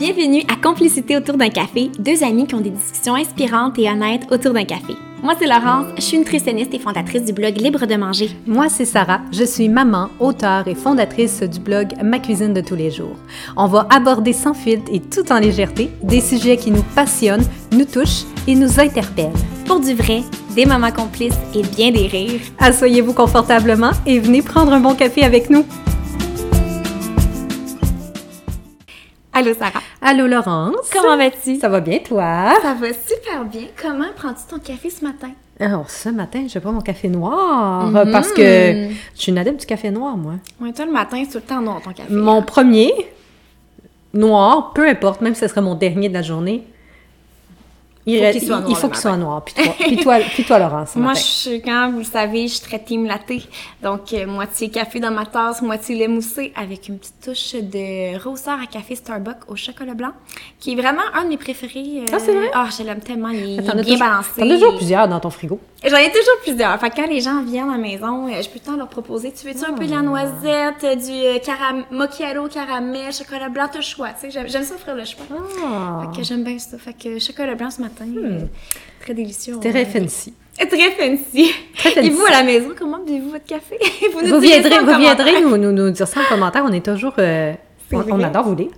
Bienvenue à Complicité autour d'un café, deux amis qui ont des discussions inspirantes et honnêtes autour d'un café. Moi, c'est Laurence, je suis nutritionniste et fondatrice du blog Libre de manger. Moi, c'est Sarah, je suis maman, auteure et fondatrice du blog Ma cuisine de tous les jours. On va aborder sans filtre et tout en légèreté des sujets qui nous passionnent, nous touchent et nous interpellent. Pour du vrai, des moments complices et bien des rires. Asseyez-vous confortablement et venez prendre un bon café avec nous. Allô Sarah. Allô Laurence. Comment vas-tu? Ça va bien toi? Ça va super bien. Comment prends-tu ton café ce matin? Alors, ce matin, je pas mon café noir parce que je suis une adepte du café noir, moi. Oui, toi, le matin, c'est tout le temps noir ton café. Mon premier, noir, peu importe, même si ce serait mon dernier de la journée, il Faut qu'il soit noir il faut le qu'il soit noir. Puis toi, puis toi, puis toi, Laurence, ce Moi, matin. je suis, quand vous le savez, je suis très team latte. Donc, euh, moitié café dans ma tasse, moitié lait moussé avec une petite touche de rousseur à café Starbucks au chocolat blanc, qui est vraiment un de mes préférés. euh, Ah, c'est vrai? Ah, je l'aime tellement. Il, est bien toujours- balancé. T'en as toujours plusieurs dans ton frigo? J'en ai toujours plusieurs. Fait que quand les gens viennent à la maison, euh, je peux tout le temps leur proposer, tu veux-tu un peu de la noisette, euh, du caram macchiato, caramel, chocolat blanc, t'as le choix. Tu sais, j'aime, ça offrir le choix. Ah, Fait que j'aime bien ça. Fait que chocolat blanc ce matin, euh, très délicieux. Hmm. très fancy. Très fancy. Très fancy. Et vous, à la maison, comment buvez-vous votre café? Vous, nous Vous viendrez, vous viendrez nous, nous, nous dire ça en commentaire. On est toujours. euh, on, adore vous lire.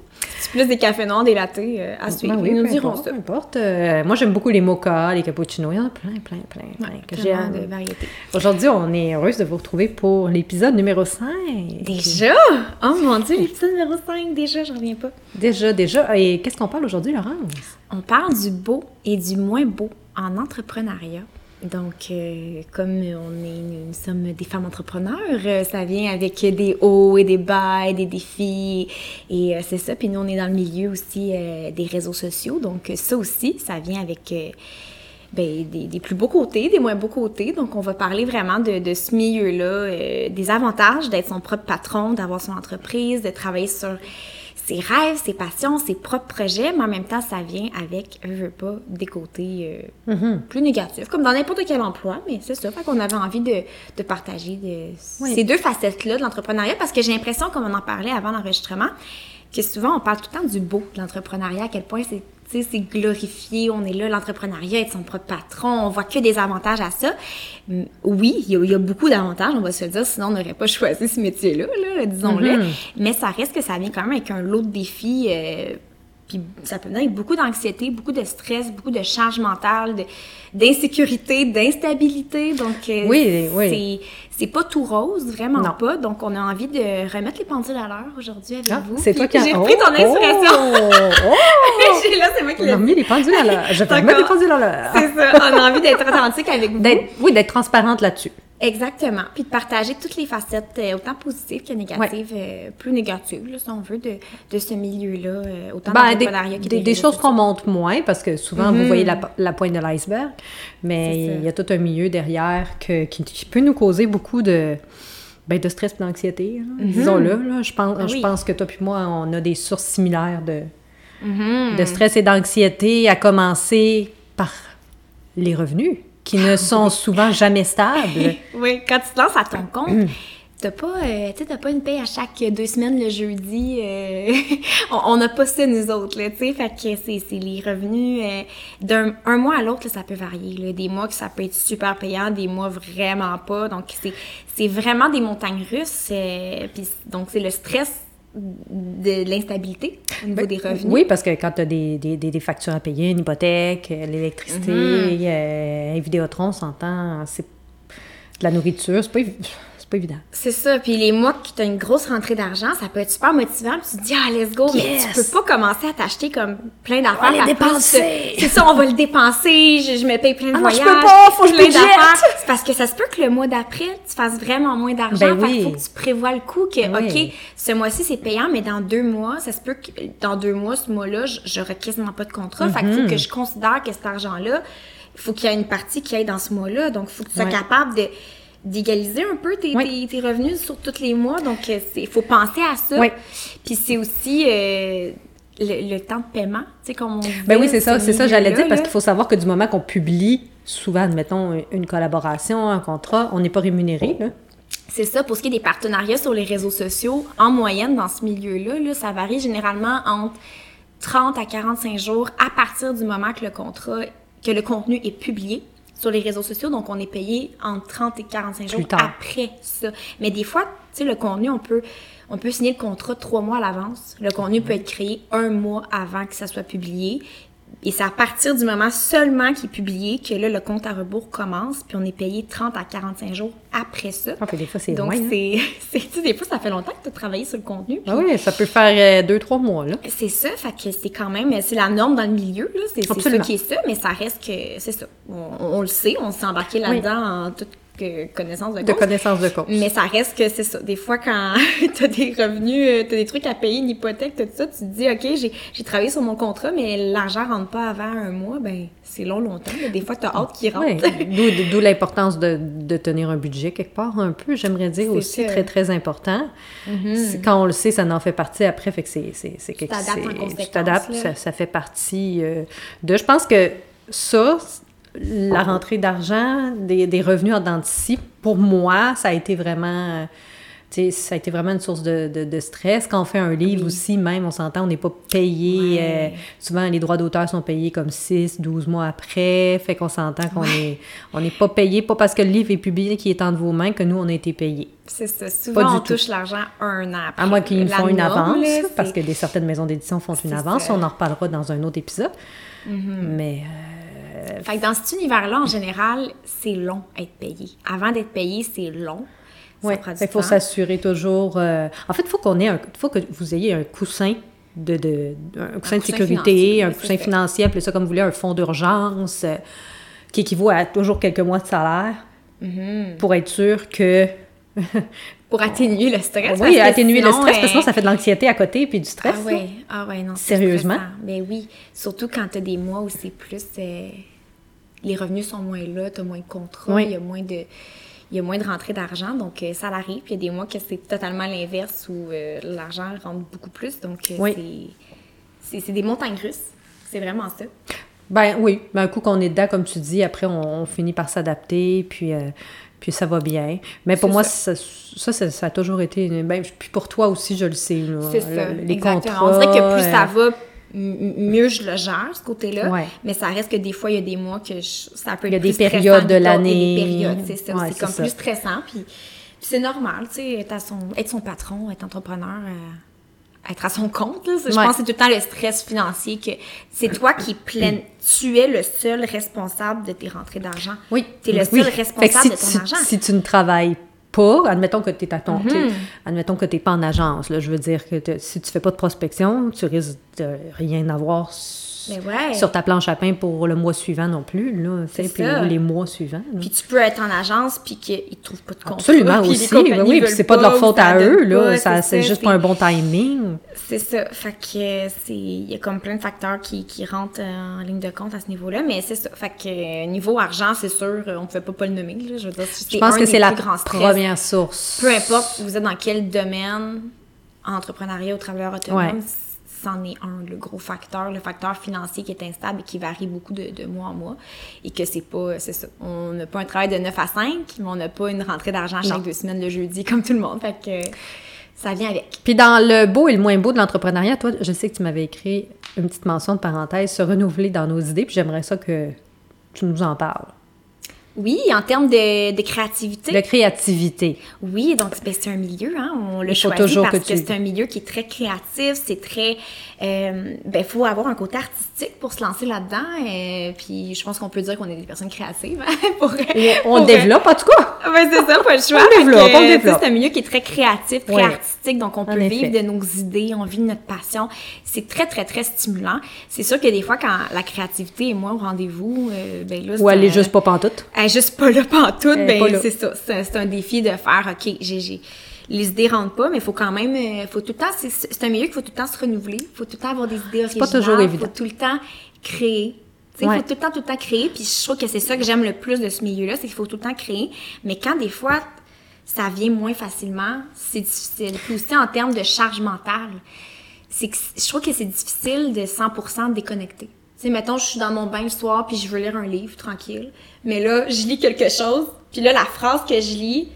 C'est plus des cafés noirs, des lattés euh, à suivre. Ben oui, Ils nous importe, ça. peu importe. Euh, moi, j'aime beaucoup les mochas, les cappuccinos. Il y en a plein, plein, plein, plein Ouais, que j'aime. de variétés. Aujourd'hui, on est heureuse de vous retrouver pour l'épisode numéro 5. Déjà? Oh mon dieu, l'épisode numéro 5, déjà, j'en reviens pas. Déjà, déjà. Et qu'est-ce qu'on parle aujourd'hui, Laurence? On parle du beau et du moins beau en entrepreneuriat. Donc, euh, comme on est, nous sommes des femmes entrepreneurs, euh, ça vient avec des hauts et des bas, et des défis, et euh, c'est ça. Puis nous, on est dans le milieu aussi des réseaux sociaux, donc ça aussi, ça vient avec ben, des, plus beaux côtés, des moins beaux côtés. Donc, on va parler vraiment de, ce milieu-là, des avantages d'être son propre patron, d'avoir son entreprise, de travailler sur ses rêves, ses passions, ses propres projets, mais en même temps, ça vient avec, je veux pas, des côtés euh, plus négatifs, comme dans n'importe quel emploi, mais c'est ça. Fait qu'on avait envie de, de partager de, Oui. ces deux facettes-là de l'entrepreneuriat, parce que j'ai l'impression, comme on en parlait avant l'enregistrement, que souvent, on parle tout le temps du beau de l'entrepreneuriat, à quel point c'est sais, c'est glorifié, on est là, l'entrepreneuriat, être son propre patron, on voit que des avantages à ça. Oui, il y, a- il y a beaucoup d'avantages, on va se le dire, sinon on n'aurait pas choisi ce métier-là, là, disons-le. Mhm. Mais ça reste que ça vient quand même avec un lot de défis. euh, puis ça peut venir avec beaucoup d'anxiété, beaucoup de stress, beaucoup de charge mentale, d'insécurité, d'instabilité. Donc, euh, Oui, oui. C'est pas tout rose, vraiment Non. pas. Donc, on a envie de remettre les pendules à l'heure aujourd'hui avec Ah, vous. c'est toi qui. J'ai pris ton inspiration. Oh, oh, là, c'est moi qui On l'ai a dit. remis les pendules à l'heure. Je vais remettre les pendules à l'heure. C'est ça. On a envie d'être authentique avec vous. Oui, d'être transparente là-dessus. Exactement. Puis de partager toutes les facettes, euh, autant positives que négatives, euh, plus négatives, là, si on veut, de, de ce milieu-là, euh, autant Ben, des, que des- des choses qu'on montre moins parce que souvent vous voyez la, la pointe de l'iceberg, mais il y a tout un milieu derrière que, qui, qui peut nous causer beaucoup de, ben, de stress et d'anxiété. hein. Disons-le. là. Je, pense, Ah je oui. pense que toi et moi, on a des sources similaires de, Mhm. de stress et d'anxiété, à commencer par les revenus qui ne sont souvent jamais stables. Oui, quand tu te lances à ton compte, t'as pas, euh, t'as pas une paye à chaque deux semaines le jeudi. euh, on n'a pas ça, nous autres, là, tu sais. Fait que c'est les revenus euh, d'un un mois à l'autre, là, ça peut varier. Là. Des mois que ça peut être super payant, des mois vraiment pas. Donc, c'est c'est vraiment des montagnes russes. euh, puis donc, c'est le stress de l'instabilité au niveau des revenus. Oui, parce que quand tu as des, des, des- factures à payer, une hypothèque, euh, l'électricité, Mhm. euh, un Vidéotron, on s'entend, c'est de la nourriture, c'est pas, pas évident. C'est ça. Puis les mois que tu as une grosse rentrée d'argent, ça peut être super motivant. Puis tu te dis, ah, let's go. Mais tu peux pas commencer à t'acheter comme plein d'affaires. On va les dépenser! C'est ça, on va le dépenser. Je, je me paye plein de Ah non, je voyages. peux pas, faut que je. C'est parce que ça se peut que le mois d'après, tu fasses vraiment moins d'argent. Ben oui. qu'il faut que tu prévois le coup que, Oui. OK, ce mois-ci, c'est payant, mais dans deux mois, ça se peut que dans deux mois, ce mois-là, je- j'aurai quasiment pas de contrat. Fait qu'il faut Mhm. que je considère que cet argent-là, il faut qu'il y ait une partie qui aille dans ce mois-là. Donc, il faut que tu sois Ouais. capable de d'égaliser un peu tes, Oui. tes, tes revenus sur tous les mois. Donc, il faut penser à ça. Oui. Puis c'est aussi euh, le, le temps de paiement, tu sais, comme on Ben oui, c'est ça, ce c'est ça, j'allais dire, parce qu'il faut savoir que du moment qu'on publie, souvent, admettons, une collaboration, un contrat, on n'est pas rémunéré, là. C'est ça, pour ce qui est des partenariats sur les réseaux sociaux, en moyenne, dans ce milieu-là, là, ça varie généralement entre 30 à 45 jours à partir du moment que le contrat, que le contenu est publié sur les réseaux sociaux. Donc, on est payé entre 30 et 45 jours après ça. Mais des fois, tu sais, le contenu, on peut, on peut signer le contrat trois mois à l'avance. Le contenu peut être créé un mois avant que ça soit publié. Et c'est à partir du moment seulement qu'il est publié que là, le compte à rebours commence, puis on est payé 30 à 45 jours après ça. Ah, des fois, c'est Donc, hein. c'est, des fois, ça fait longtemps que tu as travaillé sur le contenu. Ah oui, ça peut faire euh, deux, trois mois, là. C'est ça, fait que c'est quand même, c'est la norme dans le milieu, là. C'est, c'est ça qui est ça, mais ça reste que, c'est ça. On, le sait, on s'est embarqué là-dedans en toute connaissance de cause. De connaissance de cause. Mais ça reste que c'est ça. Des fois, quand tu as des revenus, euh, tu as des trucs à payer, une hypothèque, tout ça, tu te dis, OK, j'ai travaillé sur mon contrat, mais l'argent rentre pas avant un mois, ben c'est long, longtemps. Des fois, tu as hâte qu'il rentre. D'où l'importance de, de, tenir un budget quelque part, un peu, j'aimerais dire aussi, très, très important. Mm-hmm. Quand on le sait, ça en fait partie après, fait que c'est quelque chose. Tu t'adaptes, ça, ça, fait partie euh, de. Je pense que ça, la rentrée d'argent, des, revenus en dentiste, pour moi, ça a été vraiment... ça a été vraiment une source de, stress. Quand on fait un livre aussi, même, on s'entend, on n'est pas payé. Euh, souvent, les droits d'auteur sont payés comme 6, 12 mois après. Fait qu'on s'entend qu'on est on n'est pas payé, pas parce que le livre est publié, qui est entre vos mains, que nous, on a été payé. C'est ça. Souvent, on touche l'argent un an après. À moins qu'ils font une avance, parce que des certaines maisons d'édition font une avance. On en reparlera dans un autre épisode. Mm-hmm. Mais... Euh, euh, fait que dans cet univers-là, en général, c'est long être payé. Avant d'être payé, c'est long. Oui, il faut s'assurer toujours. Euh, en fait, il faut qu'on ait un, faut que vous ayez un coussin de, de un coussin de sécurité, un coussin financier, appelez ça comme vous voulez, un fonds d'urgence euh, qui équivaut à toujours quelques mois de salaire mm-hmm. pour être sûr que pour atténuer le stress. Oui, atténuer le stress, parce que sinon, ça fait de l'anxiété à côté, puis du stress. Ah oui, ah ouais, non. Sérieusement? Mais oui, surtout quand tu as des mois où c'est plus les revenus sont moins là, tu as moins de contrats, il y a moins de il y a moins de rentrée d'argent, donc euh, ça l'arrive. Puis il y a des mois que c'est totalement l'inverse où euh, l'argent rentre beaucoup plus. Donc euh, c'est des montagnes russes. C'est vraiment ça. Ben oui, ben, un coup qu'on est dedans, comme tu dis, après on, finit par s'adapter, puis, puis ça va bien. Mais pour moi, ça, ça, a toujours été. Ben, puis pour toi aussi, je le sais. C'est ça. les contrats. On dirait que plus ça va, mieux je le gère, ce côté-là. Mais ça reste que des fois, il y a des mois que ça peut être Il y a des périodes de l'année. Des périodes, c'est ça. c'est comme plus stressant. Puis, c'est normal, tu sais, être, son, être son patron, être entrepreneur, euh, être à son compte. Là, Je pense que c'est tout le temps le stress financier que c'est toi qui plein, tu es le seul responsable de tes rentrées d'argent. Oui. Tu es le seul responsable de ton argent. Si tu ne travailles pas, admettons que tu es à ton, mhm. admettons que tu pas en agence, là, je veux dire que si tu fais pas de prospection, tu risques de rien avoir sur ta planche à pain pour le mois suivant non plus, là, puis les mois suivants. Puis tu peux être en agence puis qu'ils ne trouvent pas de contrat. Absolument aussi, oui, puis c'est pas de leur faute à eux, là, ça, c'est juste pas un bon timing. C'est ça, fait que c'est, il y a comme plein de facteurs qui, qui rentrent en ligne de compte à ce niveau-là, mais c'est ça, fait que niveau argent, c'est sûr, on ne pouvait pas pas le nommer, là, je veux dire, Je pense que c'est la première source. Peu importe, vous êtes dans quel domaine, entrepreneuriat ou travailleur autonome, c'en est un, le gros facteur, le facteur financier qui est instable et qui varie beaucoup de, mois en mois. Et que c'est pas, c'est ça. On n'a pas un travail de 9 à 5, mais on n'a pas une rentrée d'argent chaque deux semaines le jeudi comme tout le monde. Fait que ça vient avec. Puis dans le beau et le moins beau de l'entrepreneuriat, toi, je sais que tu m'avais écrit une petite mention de parenthèse, se renouveler dans nos idées, puis j'aimerais ça que tu nous en parles. Oui, en termes de, créativité. De créativité. Oui, donc ben, c'est un milieu, hein, on le choisit toujours parce que, c'est un milieu qui est très créatif, c'est très... Euh, ben, faut avoir un côté artistique pour se lancer là-dedans, et euh, puis je pense qu'on peut dire qu'on est des personnes créatives. Hein, pour, on, développe, en tout cas! Oui, c'est ça, pas le choix. On développe, on développe. C'est un milieu qui est très créatif, très artistique, donc on peut vivre de nos idées, on vit de notre passion. C'est très, très, très stimulant. C'est sûr que des fois, quand la créativité est moins au rendez-vous, euh, ben là... Ou elle est juste pas pantoute juste pas là pantoute, ben c'est ça. C'est un défi de faire, OK, j'ai les idées rentrent pas, mais il faut quand même, euh, faut tout le temps, c'est un milieu qu'il faut tout le temps se renouveler, il faut tout le temps avoir des idées originales. pas toujours évident. Il faut tout le temps créer. Il faut tout le temps, tout le temps créer, puis je trouve que c'est ça que j'aime le plus de ce milieu-là, c'est qu'il faut tout le temps créer, mais quand des fois, ça vient moins facilement, c'est difficile. Puis aussi en termes de charge mentale, c'est je trouve que c'est difficile de 100% déconnecter sais, mettons, je suis dans mon bain le soir, puis je veux lire un livre tranquille. Mais là, je lis quelque chose, puis là, la phrase que je lis,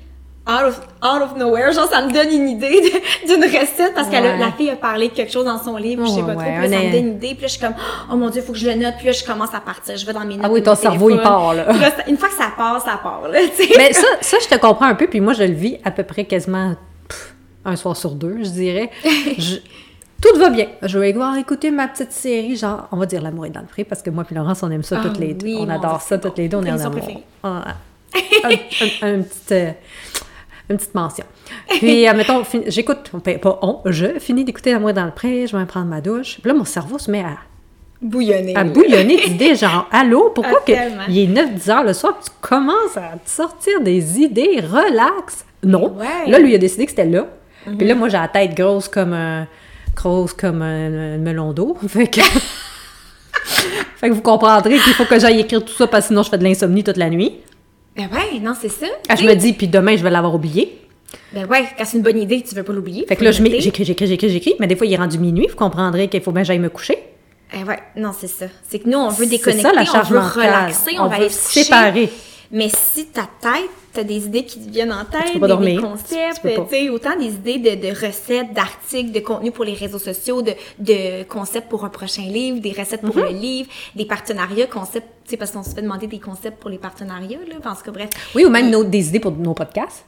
out of, out of nowhere. Genre, ça me donne une idée d'une recette parce que la fille a parlé de quelque chose dans son livre, je sais pas trop. ouais, Puis là, ça me donne une idée. Puis là, je suis comme, oh mon dieu, faut que je le note. Puis là, je commence à partir. Je vais dans mes notes. Ah oui, ton cerveau, il part, là. Une fois que ça part, ça part, là. Mais ça, ça, je te comprends un peu, puis moi, je le vis à peu près quasiment un soir sur deux, je dirais. Je- tout va bien. Je vais voir écouter ma petite série, genre, on va dire L'amour est dans le pré, parce que moi puis Laurence, on aime ça Ah toutes les deux. oui, on adore ça toutes les deux, on est en amour. préférée. Ah, un, un- un petit, euh, une petite mention. Puis, admettons, fin- j'écoute, on pas on, je finis d'écouter L'amour est dans le pré, je vais prendre ma douche. Puis là, mon cerveau se met à Bouillonner. à bouillonner d'idées, genre, allô, pourquoi Ah, que il est 9-10 heures le soir, tu commences à te sortir des idées, relax? Non. Ouais. Là, lui, il a décidé que c'était là. Puis là, moi, j'ai la tête grosse comme un, grosse comme un, un melon d'eau. Fait que... fait que vous comprendrez qu'il faut que j'aille écrire tout ça, parce que sinon, je fais de l'insomnie toute la nuit. Ben ouais, non, c'est ça. Ah, je me dis, puis demain, je vais l'avoir oublié. Ben ouais, quand c'est une bonne idée, tu veux pas l'oublier. Fait que là, j'écris, j'écris, j'écris, j'écris, mais des fois, il est rendu minuit, vous comprendrez qu'il faut bien que j'aille me coucher. Eh ouais, non, c'est ça. C'est que nous, on veut C'est déconnecter, ça, la charge on veut mentale. relaxer, on, On va veut aller se séparer. Mais si ta tête, t'as des idées qui te viennent en tête, peux pas des, des concepts, Tu peux pas. tu autant des idées de, de recettes, d'articles, de contenu pour les réseaux sociaux, de, de concepts pour un prochain livre, des recettes pour Mm-hmm. le livre, des partenariats, concepts, tu sais, parce qu'on se fait demander des concepts pour les partenariats, là, parce que bref. Oui, ou même nos- des idées pour nos podcasts.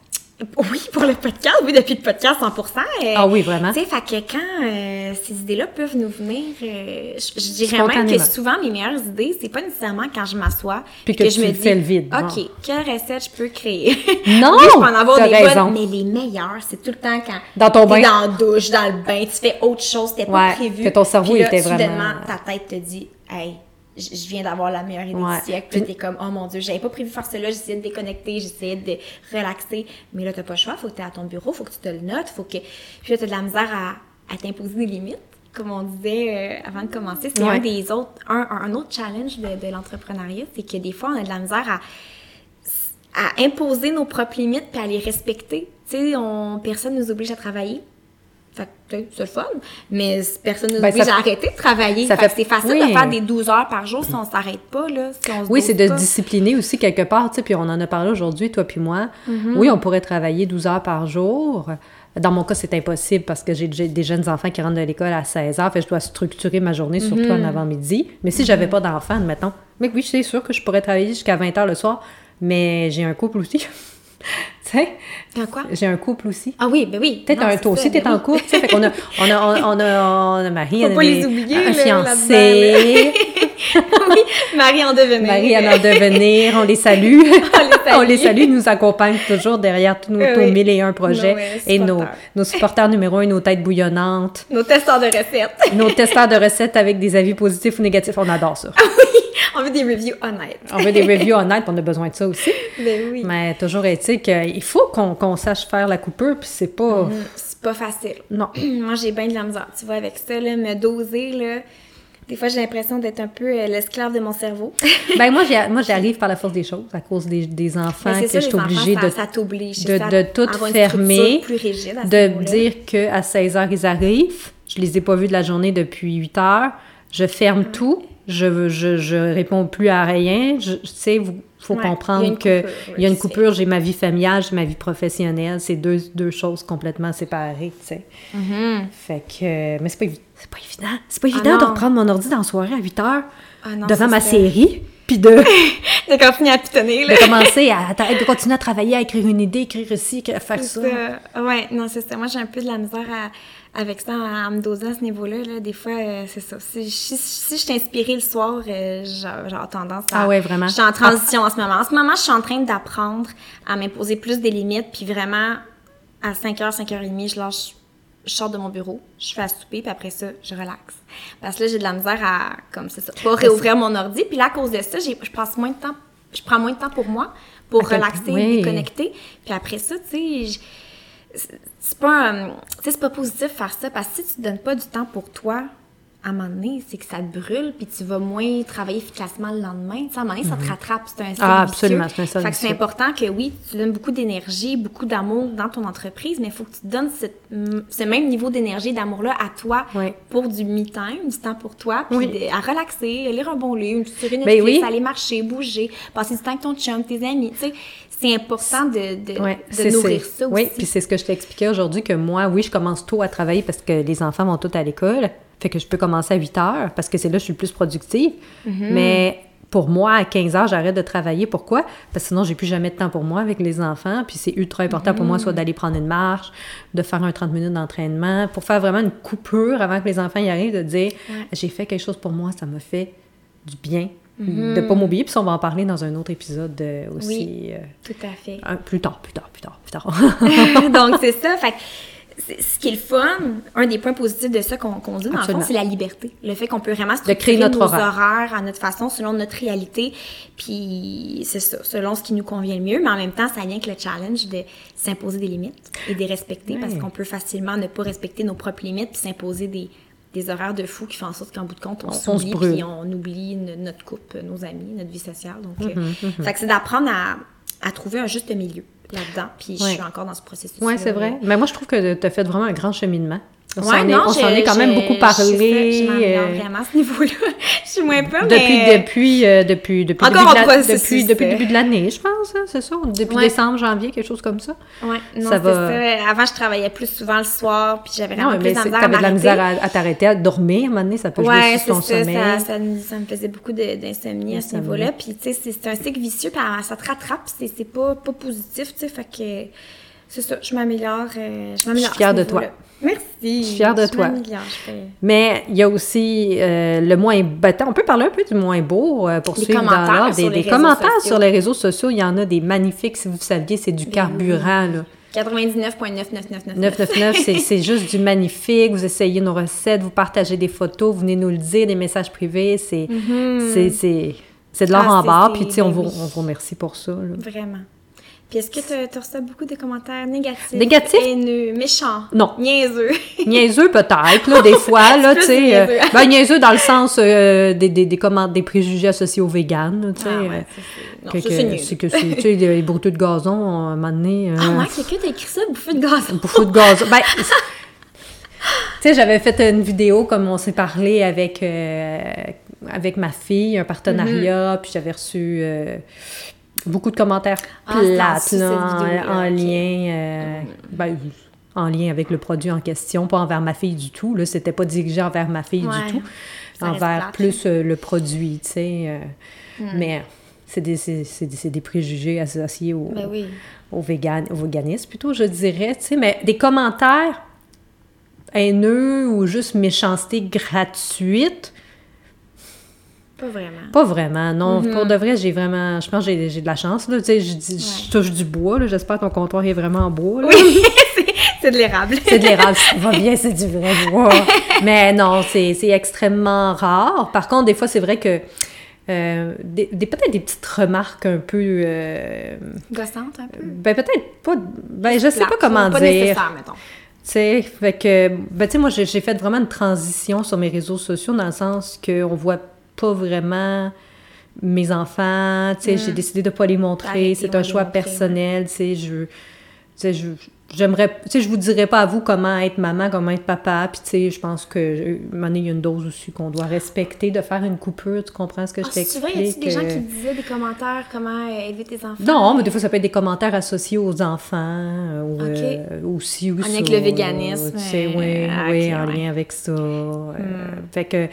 Oui, pour le podcast, oui, depuis le podcast 100%. euh, Ah oui, vraiment. Tu sais, fait que quand euh, ces idées-là peuvent nous venir, euh, je, je dirais même que souvent, mes meilleures idées, c'est pas nécessairement quand je m'assois Puis que tu me fais le vide, OK, quelle recette je peux créer? Non, Oui, je peux en avoir des raison. bonnes, mais les meilleures, c'est tout le temps quand Dans ton bain. dans la douche, dans le bain, tu fais autre chose, t'es pas Ouais, prévu. que ton cerveau Puis là, était soudainement, vraiment- ta tête te dit, hey, je viens d'avoir la meilleure idée Ouais. du siècle. Puis t'es comme, oh mon Dieu, j'avais pas prévu faire cela, j'essayais de déconnecter, j'essayais de relaxer. Mais là, t'as pas le choix, faut que t'es à ton bureau, faut que tu te le notes, faut que. Puis là, t'as de la misère à, à t'imposer des limites. Comme on disait euh, avant de commencer, c'est Ouais. un des autres, un, un autre challenge de, de l'entrepreneuriat, c'est que des fois, on a de la misère à, à imposer nos propres limites puis à les respecter. Tu sais, on, personne nous oblige à travailler. Fait que, c'est le fun. Mais personne nous Ben, oblige ça- à arrêter de travailler. ça Fait que fait- c'est facile oui. de faire des 12 heures par jour si on s'arrête pas, là. Si on se Oui, c'est de pas. discipliner aussi quelque part, tu sais, puis on en a parlé aujourd'hui, toi puis moi. Mm-hmm. Oui, on pourrait travailler 12 heures par jour. Dans mon cas, c'est impossible parce que j'ai j'ai des jeunes enfants qui rentrent de l'école à 16 heures, fait que je dois structurer ma journée, surtout Mm-hmm. en avant-midi. Mais si j'avais pas d'enfants, admettons, mais oui, c'est sûr que je pourrais travailler jusqu'à 20 heures le soir, mais j'ai un couple aussi. tu sais, quoi? j'ai un couple aussi. Ah oui, ben oui. Peut-être un toi aussi, t'es ben en oui. couple, tu sais, fait qu'on a, on a, on a, on a Marie, Faut on a pas des- les oublier, un fiancé, oui, Marie en devenir. Marie en devenir, on les salue. On les salue. ils nous accompagnent toujours derrière tous nos, Oui, oui. mille et un projets et nos, supporters. nos supporters numéro un, nos têtes bouillonnantes, Nos testeurs de recettes. nos testeurs de recettes avec des avis positifs ou négatifs, on adore ça. on veut des reviews honnêtes. On veut des reviews honnêtes, on a besoin de ça aussi. Ben oui. Mais toujours est-il qu'il faut qu'on sache faire la coupure, puis c'est pas... Mm, C'est pas facile. Non. Moi, j'ai bien de la misère. Tu vois, avec ça, là, me doser, là. Des fois, j'ai l'impression d'être un peu euh, l'esclave de mon cerveau. Ben moi, moi, j'arrive par la force des choses, à cause des, des enfants, que je suis obligée enfants, de, ça, ça de, de à tout fermer, plus rigide de dire qu'à 16 heures, ils arrivent. Je les ai pas vus de la journée depuis 8 heures. Je ferme tout. Je, je, je réponds plus à rien. Je, tu sais, il faut Ouais, comprendre une que coupure, oui, il y a une coupure. J'ai ma vie familiale, j'ai ma vie professionnelle. C'est deux, deux choses complètement séparées, tu sais. Fait que... Mais c'est pas, pas évident. C'est pas évident de Mm-hmm. Ah reprendre mon ordi dans la soirée à 8 heures Ah non, devant ma série, puis de... De continuer à pitonner, là. de commencer à, de continuer à travailler, à écrire une idée, écrire écrire- faire ça. Ça. Ouais, non, c'est ça. Moi, j'ai un peu de la misère à- avec ça, à, me doser à ce niveau-là. Là. Des fois, euh, c'est ça. Si, si, si je suis inspirée le soir, euh, j'ai j'ai tendance à... Ah ouais, vraiment? Je suis en transition en ce moment. En ce moment, je suis en train d'apprendre à m'imposer plus des limites, puis vraiment, à 5h, 5h30, je lâche... Je sors de mon bureau, je fais à souper, puis après ça, je relaxe. Parce que là, j'ai de la misère à, comme c'est ça, pas réouvrir mon ordi. Puis là, à cause de ça, j'ai- je passe moins de temps, je prends moins de temps pour moi, pour quel- relaxer, oui. déconnecter. Puis après ça, tu sais, c'est- pas, un- tu sais, c'est pas positif faire ça parce que si tu te donnes pas du temps pour toi, à un moment donné, c'est que ça te brûle, puis tu vas moins travailler efficacement le lendemain. Tu sais, à un moment donné, ça te rattrape. C'est un Ah, absolument, c'est un Fait que c'est important que oui, tu donnes beaucoup d'énergie, beaucoup d'amour dans ton entreprise, mais il faut que tu donnes cette- ce même niveau d'énergie, d'amour-là à toi pour du me-time, du temps pour toi, puis Oui. à relaxer, lire un bon livre, une petite série Ben oui. aller marcher, bouger, passer du temps avec ton chum, tes amis. Tu sais, c'est important de, de, Ouais, de nourrir ça Oui, aussi. puis c'est ce que je t'expliquais aujourd'hui, que moi, oui, je commence tôt à travailler parce que les enfants vont tous à l'école. Fait que je peux commencer à 8 heures parce que c'est là que je suis le plus productive. Mm-hmm. Mais pour moi, à 15 heures, j'arrête de travailler. Pourquoi? Parce que sinon, j'ai plus jamais de temps pour moi avec les enfants. Puis c'est ultra important pour moi, soit d'aller prendre une marche, de faire un 30 minutes d'entraînement, pour faire vraiment une coupure avant que les enfants y arrivent, de dire j'ai fait quelque chose pour moi, ça me fait du bien. Mm-hmm. De pas m'oublier. Puis on va en parler dans un autre épisode euh, aussi. euh, Tout à fait. un- plus tard, plus tard, plus tard, plus tard. Donc, c'est ça. Fait ce qui est le fun, un des points positifs de ça qu'on dit, dans le fond, c'est la liberté. Le fait qu'on peut vraiment structurer créer notre nos horaire. horaires à notre façon, selon notre réalité. Puis, c'est ça, selon ce qui nous convient le mieux. Mais en même temps, ça vient avec le challenge de s'imposer des limites et de les respecter parce qu'on peut facilement ne pas respecter nos propres limites puis s'imposer des des horaires de fou qui font en sorte qu'en bout de compte, on, s'oublie puis on oublie no- notre couple, nos amis, notre vie sociale. Donc, euh, fait que c'est d'apprendre à, à trouver un juste milieu là-dedans. Puis je Ouais. suis encore dans ce processus. Oui, c'est vrai. Mais moi, je trouve que tu as fait vraiment un grand cheminement. On s'en Ouais, est, je- est quand même je- beaucoup je- parlé. Je, m'améliore euh, vraiment à ce niveau-là. je suis moins peu, depuis, mais... depuis, euh, depuis, depuis, le Encore début de la- depuis, depuis le début de l'année, je pense, hein, c'est ça? Depuis Ouais. décembre, janvier, quelque chose comme ça. Ouais, non, Ça c'est va- ça. Avant, je travaillais plus souvent le soir, puis j'avais vraiment Non, plus mais de la misère à de la misère à, à t'arrêter, à dormir. À un moment donné, ça peut jouer Ouais, sur ton ça, sommeil. ça, ça, me- ça me faisait beaucoup d'insomnie à ce niveau-là. Puis, tu sais, c'est un cycle vicieux, puis ça te rattrape, c'est c'est pas, pas positif, tu sais, fait que c'est ça, je m'améliore, euh, je m'améliore. Je suis fière de toi. Merci. Je suis fière de toi. je Mais il y a aussi euh, le moins ben, attends, on peut parler un peu du moins beau euh, pour Les suivre dans l'ordre. Des, commentaires sociaux. sur les réseaux sociaux, il y en a des magnifiques, si vous saviez, c'est du Ben carburant. Là. 99,9999. 999, c'est- c'est juste du magnifique. Vous essayez nos recettes, vous partagez des photos, vous venez nous le dire, des messages privés. C'est de l'or Ah, en barre. Puis, tu sais, on, ben vous, on vous remercie pour ça. là. Vraiment. Puis est-ce que tu as reçu beaucoup de commentaires négatifs? Négatifs? Haineux, méchants? Non. Niaiseux? Niaiseux peut-être, là, des fois, là, tu sais. euh, ben, niaiseux dans le sens euh, des, des, des, comment- des préjugés associés aux véganes, tu sais. Ah euh, ouais, ça, c'est- c'est que c'est, tu sais, des brouteux de gazon, à un moment donné. euh, Ah ouais, quelqu'un t'a écrit ça, bouffée de gaz. bouffeux de gazon. Ben, tu sais, j'avais fait une vidéo comme on s'est parlé avec, euh, avec ma fille, un partenariat, Mm-hmm. puis j'avais reçu euh, beaucoup de commentaires Ah, plates, là, en, lien, euh, ben, en lien avec le produit en question, pas envers ma fille du tout. Là, c'était pas dirigé envers ma fille Ouais. du tout, envers plus euh, le produit, tu sais. euh, Hmm. Mais c'est des, c'est, c'est des- c'est des préjugés associés au, Ben oui. au, vegan, au véganisme, plutôt, je dirais, tu sais, mais des commentaires haineux ou juste méchanceté gratuite, Pas vraiment. pas vraiment, non. Mm-hmm. Pour de vrai, j'ai vraiment, je pense que j'ai, de la chance, là, tu sais, je, touche du bois, là, j'espère que ton comptoir est vraiment en bois, là. C'est de l'érable. C'est de l'érable, ça va bien, c'est du vrai bois. Mais non, c'est, extrêmement rare. Par contre, des fois, c'est vrai que euh, des, des- peut-être des petites remarques un peu... euh, Gossante un peu. ben peut-être pas... Ben je sais pas comment Pas dire. nécessaire, mettons. Tu sais, fait que, ben, tu sais, moi, j'ai fait vraiment une transition sur mes réseaux sociaux dans le sens qu'on voit pas vraiment mes enfants, tu sais, j'ai décidé de pas les montrer, c'est un choix montrer, personnel, tu sais, je, tu sais, je, j'aimerais, tu sais, je vous dirais pas à vous comment être maman, comment être papa, puis tu sais, je pense que, euh, il y a une dose aussi qu'on doit respecter, de faire une coupure, tu comprends ce que oh, je ah, t'explique? Tu vois, y a des gens euh? qui disaient des commentaires, comment élever tes enfants? Non, mais des fois, ça peut être des commentaires associés aux enfants, euh, ou okay. euh, aussi, aussi. En avec le véganisme. Tu sais, oui, ah, oui, en ouais. lien avec ça. Mm. Euh, hmm. fait que,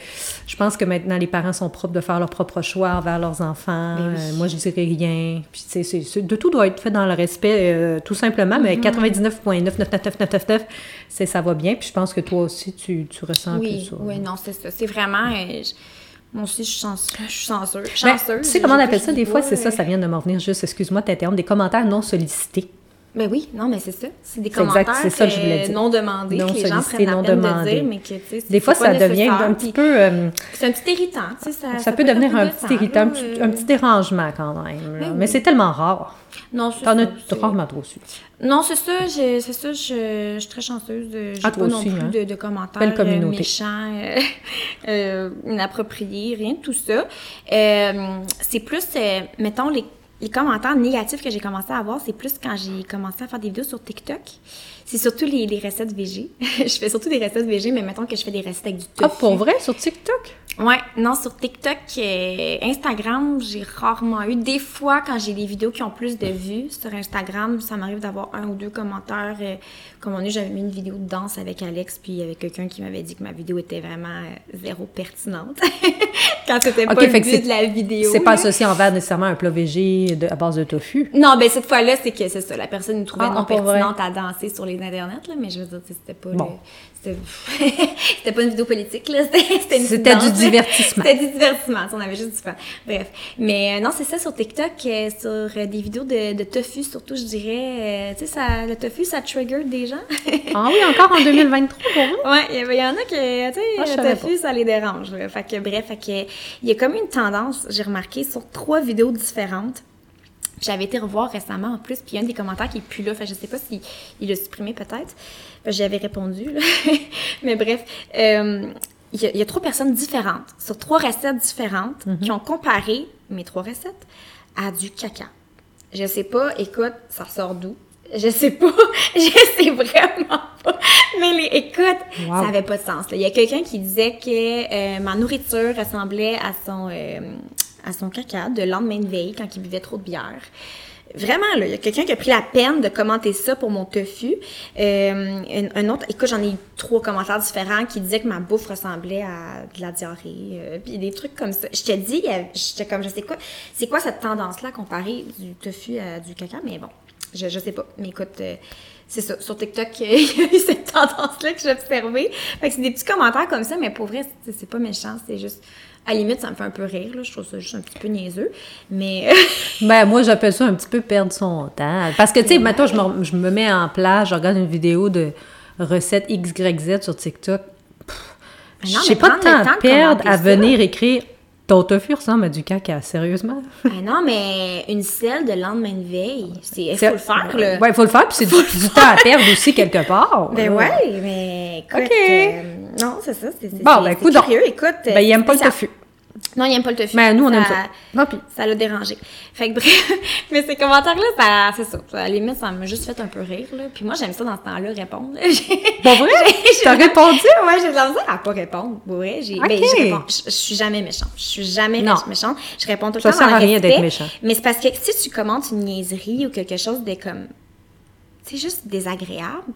je pense que maintenant, les parents sont propres de faire leur propre choix envers leurs enfants. Ben oui. Euh, moi, je dirais rien. Puis, tu sais, de tout doit être fait dans le respect, tout simplement, mais mm -hmm. 99 99.999999, c'est ça va bien. Puis je pense que toi aussi, tu, tu ressens oui, plus ça. Oui, non, c'est ça. C'est vraiment. Moi aussi, je suis chanceuse. Je chanceuse. Tu sais comment on appelle ça? Des fois, c'est ça, ça vient de m'en venir juste, excuse-moi, t'interrompre, des commentaires non sollicités. Ben oui, non, mais c'est ça. C'est des exact, commentaires c'est ça que je voulais dire. non demandés Non que les gens prennent la non peine de demandés. dire, mais que, tu sais, Des fois, ça devient un petit peu... euh, C'est un petit irritant, tu sais. Ça, ça, peut devenir un petit irritant, un petit, un petit dérangement quand même. Ben Mais c'est tellement rare. Non, c'est T'en as rarement trop su. Non, c'est ça, c'est ça, je, je suis très chanceuse. de- Ah, pas toi non aussi, plus hein? de, de commentaires communauté. euh, méchants, euh, euh, inappropriés, rien de tout ça. C'est plus, mettons, les, les commentaires négatifs que j'ai commencé à avoir, c'est plus quand j'ai commencé à faire des vidéos sur TikTok. C'est surtout les, les recettes VG. je fais surtout des recettes VG, mais mettons que je fais des recettes avec du tofu. Ah, pour vrai, sur TikTok? Ouais, non, sur TikTok, euh, Instagram, j'ai rarement eu. Des fois, quand j'ai des vidéos qui ont plus de vues sur Instagram, ça m'arrive d'avoir un ou deux commentaires. euh, comme on est, j'avais mis une vidéo de danse avec Alex, puis il y avait quelqu'un qui m'avait dit que ma vidéo était vraiment euh, zéro pertinente. quand c'était Ok, pas le fait que but de la vidéo. C'est pas associé envers nécessairement un plat végé de- à base de tofu? Non, ben cette fois-là, c'est que c'est ça. La personne nous trouvait Ah, non vrai. pertinente à danser sur les internets, là, mais je veux dire, c'était pas Bon. le- C'était c'était pas une vidéo politique, là. C'était c'était une C'était du divertissement. C'était du divertissement. On avait juste du fun. Bref. Mais euh, non, c'est ça sur TikTok, euh, sur euh, des vidéos de, de tofu, surtout, je dirais. tu sais, ça, le tofu, ça trigger des gens. Ah oui, encore en 2023, pour vrai? Ouais, il y, en a que, tu Ah, sais, savais le tofu, ça les dérange. là. Fait que, bref, fait que, il y a comme une tendance, j'ai remarqué, sur trois vidéos différentes. J'avais été revoir récemment en plus, puis il y a un des commentaires qui est plus là. Fait je sais pas s'il il l'a supprimé peut-être. Que J'avais répondu, là. Mais bref, euh, il y, a, il y a trois personnes différentes, sur trois recettes différentes, qui ont comparé mes trois recettes à du caca. Je sais pas, écoute, ça sort d'où? Je sais pas, je sais vraiment pas. Mais les, écoute, Wow. ça avait pas de sens. là. Il y a quelqu'un qui disait que euh, ma nourriture ressemblait à son, euh, à son caca de lendemain de veille quand il buvait trop de bière. Vraiment, là, il y a quelqu'un qui a pris la peine de commenter ça pour mon tofu. Euh, un, autre, écoute, j'en ai eu trois commentaires différents qui disaient que ma bouffe ressemblait à de la diarrhée, euh, puis des trucs comme ça. Je te dis, j'étais comme, je sais quoi, c'est quoi cette tendance-là comparée du tofu à du caca, mais bon, je, je sais pas. Mais écoute, euh, c'est ça. Sur TikTok, il y a eu cette tendance-là que j'ai observée. Fait que c'est des petits commentaires comme ça, mais pour vrai, c'est pas méchant, c'est juste. À la limite, ça me fait un peu rire, là. Je trouve ça juste un petit peu niaiseux. Mais. Ben, moi, j'appelle ça un petit peu perdre son temps. Parce que, tu sais, maintenant, je me, je me mets en place, je regarde une vidéo de recette XYZ sur TikTok. J'ai pas de temps à perdre à venir écrire ton tofu ressemble à du caca, sérieusement. Ah non, mais une selle de lendemain de veille, c'est. Il faut le faire, là? Ouais, il faut le faire, puis c'est du, du temps à perdre aussi quelque part. Ben ouais, mais écoute. Ok. euh, non, c'est ça. C'est, Bon, ben, coudonc. curieux, écoute. Ben, il aime pas le tofu. Non, il aime pas le tofu. Mais nous, on aime ça. Puis- Ça l'a dérangé. Fait que bref, mais ces commentaires-là, ça, c'est ça. À la limite, ça m'a juste fait un peu rire, là. Puis moi, j'aime ça dans ce temps-là, répondre. Bon, vrai? T'as répondu? Ouais, j'ai de la misère à pas répondre. Vrai, j'ai, ben, Ok. je réponds. Je, suis jamais méchante. Je suis jamais Non. méchante. Je réponds tout le Ça temps sert dans à rien d'être méchant. Mais c'est parce que si tu commentes une niaiserie ou quelque chose de comme, c'est juste désagréable.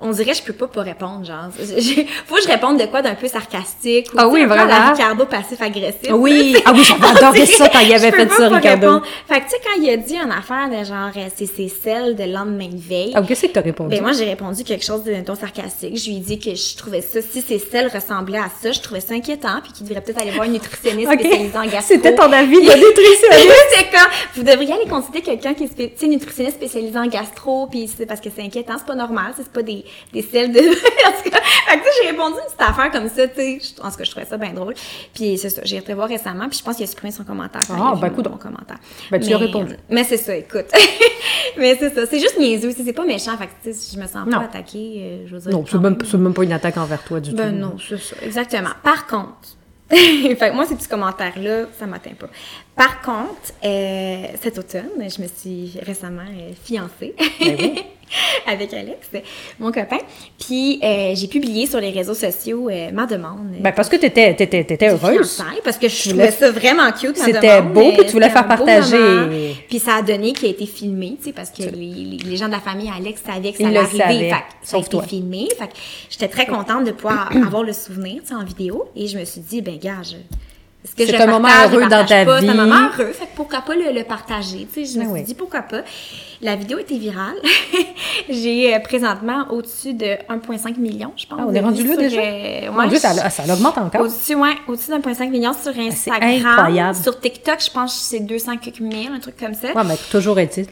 On dirait je peux pas pas répondre, genre. Faut que je réponde de quoi d'un peu sarcastique. Ou, Ah oui, à la vraiment. Ricardo passif-agressif. Oui. tu sais. Ah oui, adoré ça quand il avait fait ça, Ricardo. Fait que, tu sais, quand il a dit une affaire de genre, euh, c'est c'est celle de lendemain de veille. Ah, qu'est-ce que t'as répondu? Ben moi, j'ai répondu quelque chose de ton sarcastique. Je lui ai dit que je trouvais ça, si ces selles ressemblaient à ça, je trouvais ça inquiétant, puis qu'il devrait peut-être aller voir une nutritionniste spécialisée en gastro. C'était ton avis de nutritionniste? c'est comme, vous devriez aller consulter quelqu'un qui est nutritionniste spécialisé en gastro, puis c'est parce que c'est inquiétant, c'est pas normal, c'est pas des, des selles de... en tout cas, fait que, tu sais, j'ai répondu une petite affaire comme ça, tu sais, je- en tout cas, je trouvais ça bien drôle. Puis c'est ça, j'ai été voir récemment, puis je pense qu'il a supprimé son commentaire. Ah, ben, coudonc. mon commentaire. Ben, tu lui as répondu. Mais c'est ça, écoute. mais c'est ça, c'est juste niaiseux, tu sais, c'est pas méchant, fait que, tu sais, si je me sens Non. pas attaquée, euh, je veux dire... Non, c'est même, même. pas une attaque envers toi du Ben tout. non, c'est ça, exactement. Par contre, fait que moi, ces petits commentaires-là, ça m'atteint pas. Par contre, euh, cet automne, je me suis récemment euh, fiancée Ben oui. avec Alex, mon copain. Puis, euh, j'ai publié sur les réseaux sociaux euh, ma demande. Ben, parce que t'étais, t'étais, t'étais de heureuse. parce que je Tu trouvais ça vraiment cute, C'était beau, puis tu voulais faire partager. Puis ça a donné qu'il a été filmé, tu sais, parce que les, gens de la famille Alex savaient que ça Ils allait arriver. Fait ça a été toi. filmé. Fait que j'étais très contente de pouvoir avoir le souvenir, tu sais, en vidéo. Et je me suis dit, ben, gars, je... C'est un moment heureux dans ta pas? C'est un vie. moment heureux, fait que pourquoi pas le, le partager, tu sais. Je me Ah suis dit, pourquoi pas? La vidéo était virale. J'ai euh, présentement au-dessus de 1,5 million, je pense. Ah, on est rendu là sur, déjà? euh, Mon ouais, Dieu, ça, ça augmente encore. au-dessus, ouais, au-dessus d'1,5 million sur Instagram. incroyable. Sur TikTok, je pense que c'est 200 quelques mille, un truc comme ça. Ouais, mais toujours est-il.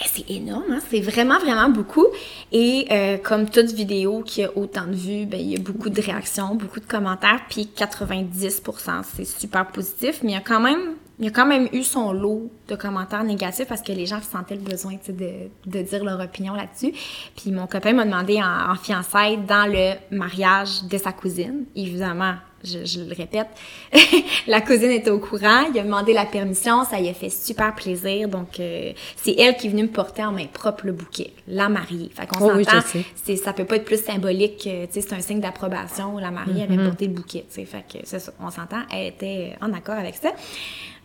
Eh, C'est énorme, hein? c'est vraiment, vraiment beaucoup. Et euh, comme toute vidéo qui a autant de vues, ben, il y a beaucoup de réactions, beaucoup de commentaires, puis 90%, c'est super positif, mais il y a quand même il y a quand même eu son lot de commentaires négatifs parce que les gens sentaient le besoin de, de dire leur opinion là-dessus. Puis mon copain m'a demandé en, en fiançailles dans le mariage de sa cousine. Évidemment, je, je le répète, la cousine était au courant, il a demandé la permission, ça lui a fait super plaisir. Donc, euh, c'est elle qui est venue me porter en main propre le bouquet, la mariée. Fait qu'on Oh s'entend, c'est, ça peut pas être plus symbolique, que, tu sais, c'est un signe d'approbation. La mariée Mm-hmm. avait porté le bouquet, tu sais. Fait que c'est ça, on s'entend, elle était en accord avec ça.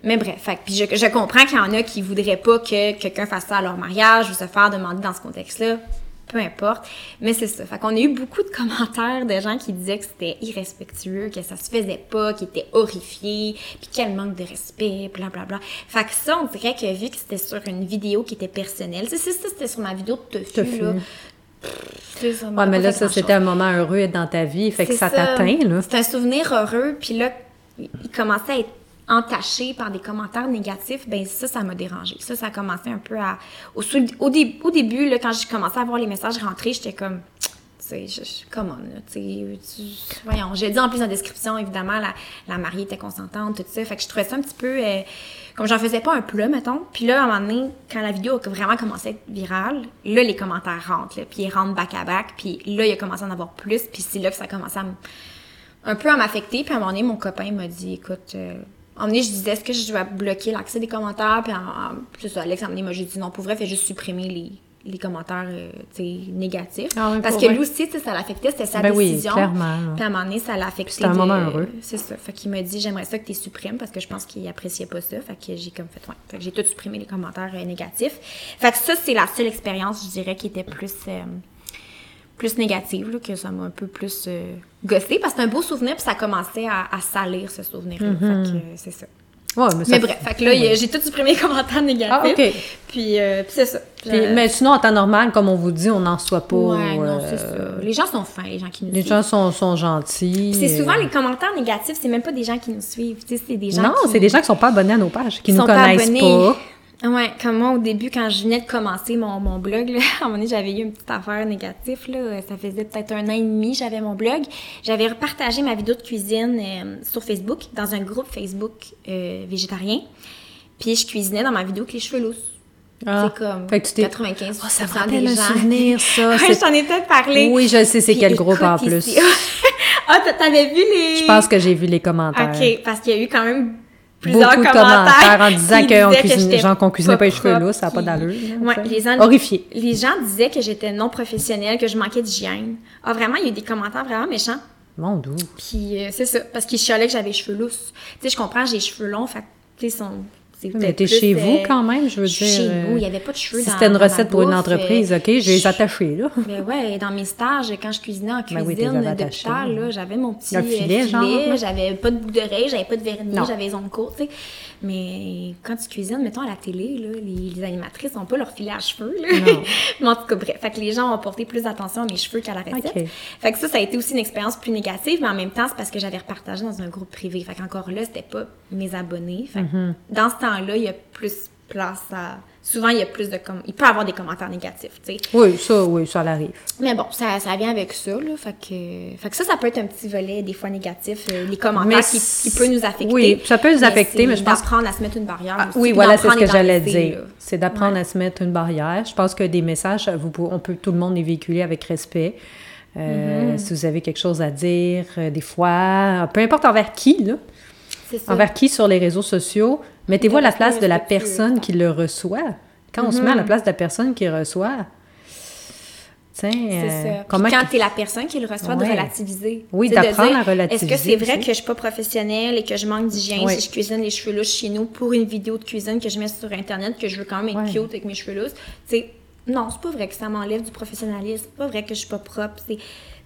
Mais bref, fait que, puis je, je comprends qu'il y en a qui voudraient pas que quelqu'un fasse ça à leur mariage ou se faire demander dans ce contexte-là. Peu importe. Mais c'est ça. Fait qu'on a eu beaucoup de commentaires de gens qui disaient que c'était irrespectueux, que ça se faisait pas, qui étaient horrifiés, puis quel manque de respect, bla bla bla. Fait que ça, on dirait que vu que c'était sur une vidéo qui était personnelle, si c'était sur ma vidéo de Tofu, là. ça Ouais, mais là, ça, c'était un moment heureux dans ta vie, fait que ça t'atteint, là. C'est un souvenir heureux, puis là, il commençait à être entaché par des commentaires négatifs, ben ça, ça m'a dérangé. Ça, ça a commencé un peu à... Au, au, au début, là, quand j'ai commencé à voir les messages rentrer, j'étais comme... Je, je- come on, là, tu voyons. J'ai dit en plus en description, évidemment, la, la mariée était consentante, tout ça. Fait que je trouvais ça un petit peu... euh, comme j'en faisais pas un plat, mettons. Puis là, à un moment donné, quand la vidéo a vraiment commencé à être virale, là, les commentaires rentrent, là, puis ils rentrent back-à-back, puis là, il a commencé à en avoir plus, puis c'est là que ça a commencé à un peu à m'affecter. Puis à un moment donné, mon copain m'a dit, écoute, euh, donné, je disais, est-ce que je dois bloquer l'accès des commentaires? Puis en- en- c'est ça, Alex, moment donné, m'a dit, non, pour vrai, fais juste supprimer les, les commentaires, euh, négatifs. Ah oui, Parce que vrai. lui aussi, ça l'affectait, c'était sa Ben oui, décision. clairement. Puis à un moment donné, ça l'a affecté. C'était un de- moment heureux. C'est ça. Fait qu'il m'a dit, j'aimerais ça que tu supprimes parce que je pense qu'il appréciait pas ça. Fait que j'ai comme fait, ouais. Fait que j'ai tout supprimé les commentaires euh, négatifs. Fait que ça, c'est la seule expérience, je dirais, qui était plus, euh, plus négative, là, que ça m'a un peu plus euh, gossé parce que c'est un beau souvenir puis ça commençait à, à salir ce souvenir-là. Fait que euh, c'est ça. Ouais, mais, ça- Mais bref, fait que là, j'ai tout supprimé les commentaires négatifs. Ah. Puis, euh, puis c'est ça. Puis- mais sinon, en temps normal, comme on vous dit, on n'en soit pas. ouais, non, euh, c'est ça. Les gens sont fins, les gens qui nous Les suivent. gens sont, sont gentils. C'est souvent les commentaires négatifs, c'est même pas des gens qui nous suivent, c'est des gens Non, qui... c'est des gens qui sont pas abonnés à nos pages, qui qui nous sont pas connaissent abonnés. pas. Ouais, comme moi, au début, quand je venais de commencer mon, mon blog, là, à un moment donné, j'avais eu une petite affaire négative, là. Ça faisait peut-être un an et demi, j'avais mon blog. J'avais repartagé ma vidéo de cuisine euh, sur Facebook, dans un groupe Facebook euh, végétarien. Puis je cuisinais dans ma vidéo avec les cheveux lousses. Ah, c'est comme fait que tu t'es- 95 Oh, ça me rappelle un souvenir, ça. ouais, j'en ai peut-être parlé. Oui, je sais c'est quel groupe en plus. ah, t'a- t'avais vu les... Je pense que j'ai vu les commentaires. OK, parce qu'il y a eu quand même plusieurs Beaucoup de commentaires, commentaires en disant qu'on j'étais gens qu'on cuisinait pas les cheveux lousses, ça a pas d'allure, là, Ouais, les gens, Horrifiés. Les gens disaient que j'étais non professionnelle, que je manquais d'hygiène. Ah, vraiment, il y a eu des commentaires vraiment méchants. Mon doux. Puis euh, c'est ça, parce qu'ils chialaient que j'avais les cheveux lousses. Tu sais, je comprends, j'ai les cheveux longs, fait que, tu sais, sont... c'est Mais t'es chez vous euh, quand même, je veux je dire. chez euh, nous, il y avait pas de cheveux Si dans- c'était une dans recette pour une bouffe, entreprise, euh, OK, je les attacher, là. Mais ouais, dans mes stages, quand je cuisinais en Ben oui, cuisine attachés, d'hôpital, là. j'avais mon petit euh, filet, filet, genre, là? j'avais pas de boucle d'oreille, j'avais pas de vernis, j'avais les ongles courts, tu sais. Mais quand tu cuisines, mettons à la télé, là, les, les animatrices n'ont pas leur filet à cheveux. Là. Non. Mais en tout cas, bref, fait que les gens ont porté plus d'attention à mes cheveux qu'à la recette. Fait que ça, ça a été aussi une expérience plus négative, mais en même temps, c'est parce que j'avais repartagé dans un groupe privé. Fait qu'encore là, c'était pas mes abonnés. Fait que Mm-hmm. dans ce temps-là, il y a plus place à... Souvent, il y a plus de... Com... Il peut y avoir des commentaires négatifs, tu sais. Oui, ça, oui, ça l'arrive. Mais bon, ça, ça vient avec ça, là. Fait que, fait que ça, ça peut être un petit volet, des fois négatif, euh, les commentaires qui, peut nous affecter. oui, ça peut nous affecter, mais je pense- d'apprendre à se mettre une barrière. Ah, aussi, oui, voilà, c'est ce que j'allais dire. C'est d'apprendre à se mettre une barrière. Je pense que des messages, vous, on peut tout le monde les véhiculer avec respect. Euh, Mm-hmm. Si vous avez quelque chose à dire, euh, des fois, peu importe envers qui, là, envers qui sur les réseaux sociaux, mettez-vous à la place de la personne qui le reçoit. Quand on se met à la place de la personne qui reçoit, tiens, euh, ça. comment Puis quand qu'il- t'es la personne qui le reçoit, de relativiser. Oui, Tu d'apprendre à relativiser Est-ce que c'est vrai que je suis pas professionnelle et que je manque d'hygiène Ouais. si je cuisine les cheveux louches chez nous pour une vidéo de cuisine que je mets sur Internet, que je veux quand même être Ouais. cute avec mes cheveux lousses? Tu sais, non, c'est pas vrai que ça m'enlève du professionnalisme. C'est pas vrai que je suis pas propre.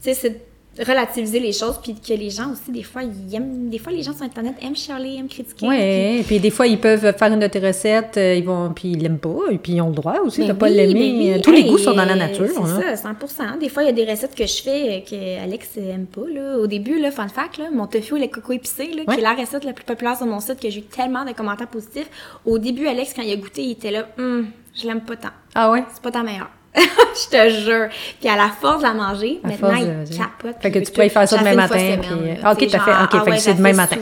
C'est, relativiser les choses puis que les gens aussi, des fois, ils aiment... Des fois, les gens sur Internet aiment chialer, aiment critiquer. Oui, et puis des fois, ils peuvent faire une de tes recettes, euh, ils vont, puis ils l'aiment pas, et puis ils ont le droit aussi Mais de pas oui, l'aimer. mais oui. Tous les goûts sont dans la nature. hein. C'est ça, 100 Des fois, il y a des recettes que je fais euh, que Alex aime pas. Là. Au début, là, fun fact, là, mon tofu lait coco épicé, là, Ouais. qui est la recette la plus populaire sur mon site, que j'ai eu tellement de commentaires positifs. Au début, Alex, quand il a goûté, il était là, Hum, je l'aime pas tant. Ah ouais? C'est pas ta meilleure. je te jure. Puis à la force de la manger, À maintenant, il capote. Fait que tu pourrais faire ça demain matin, semaine, puis- là. Ah, ok, t'as fait- ok, fait que c'est demain matin.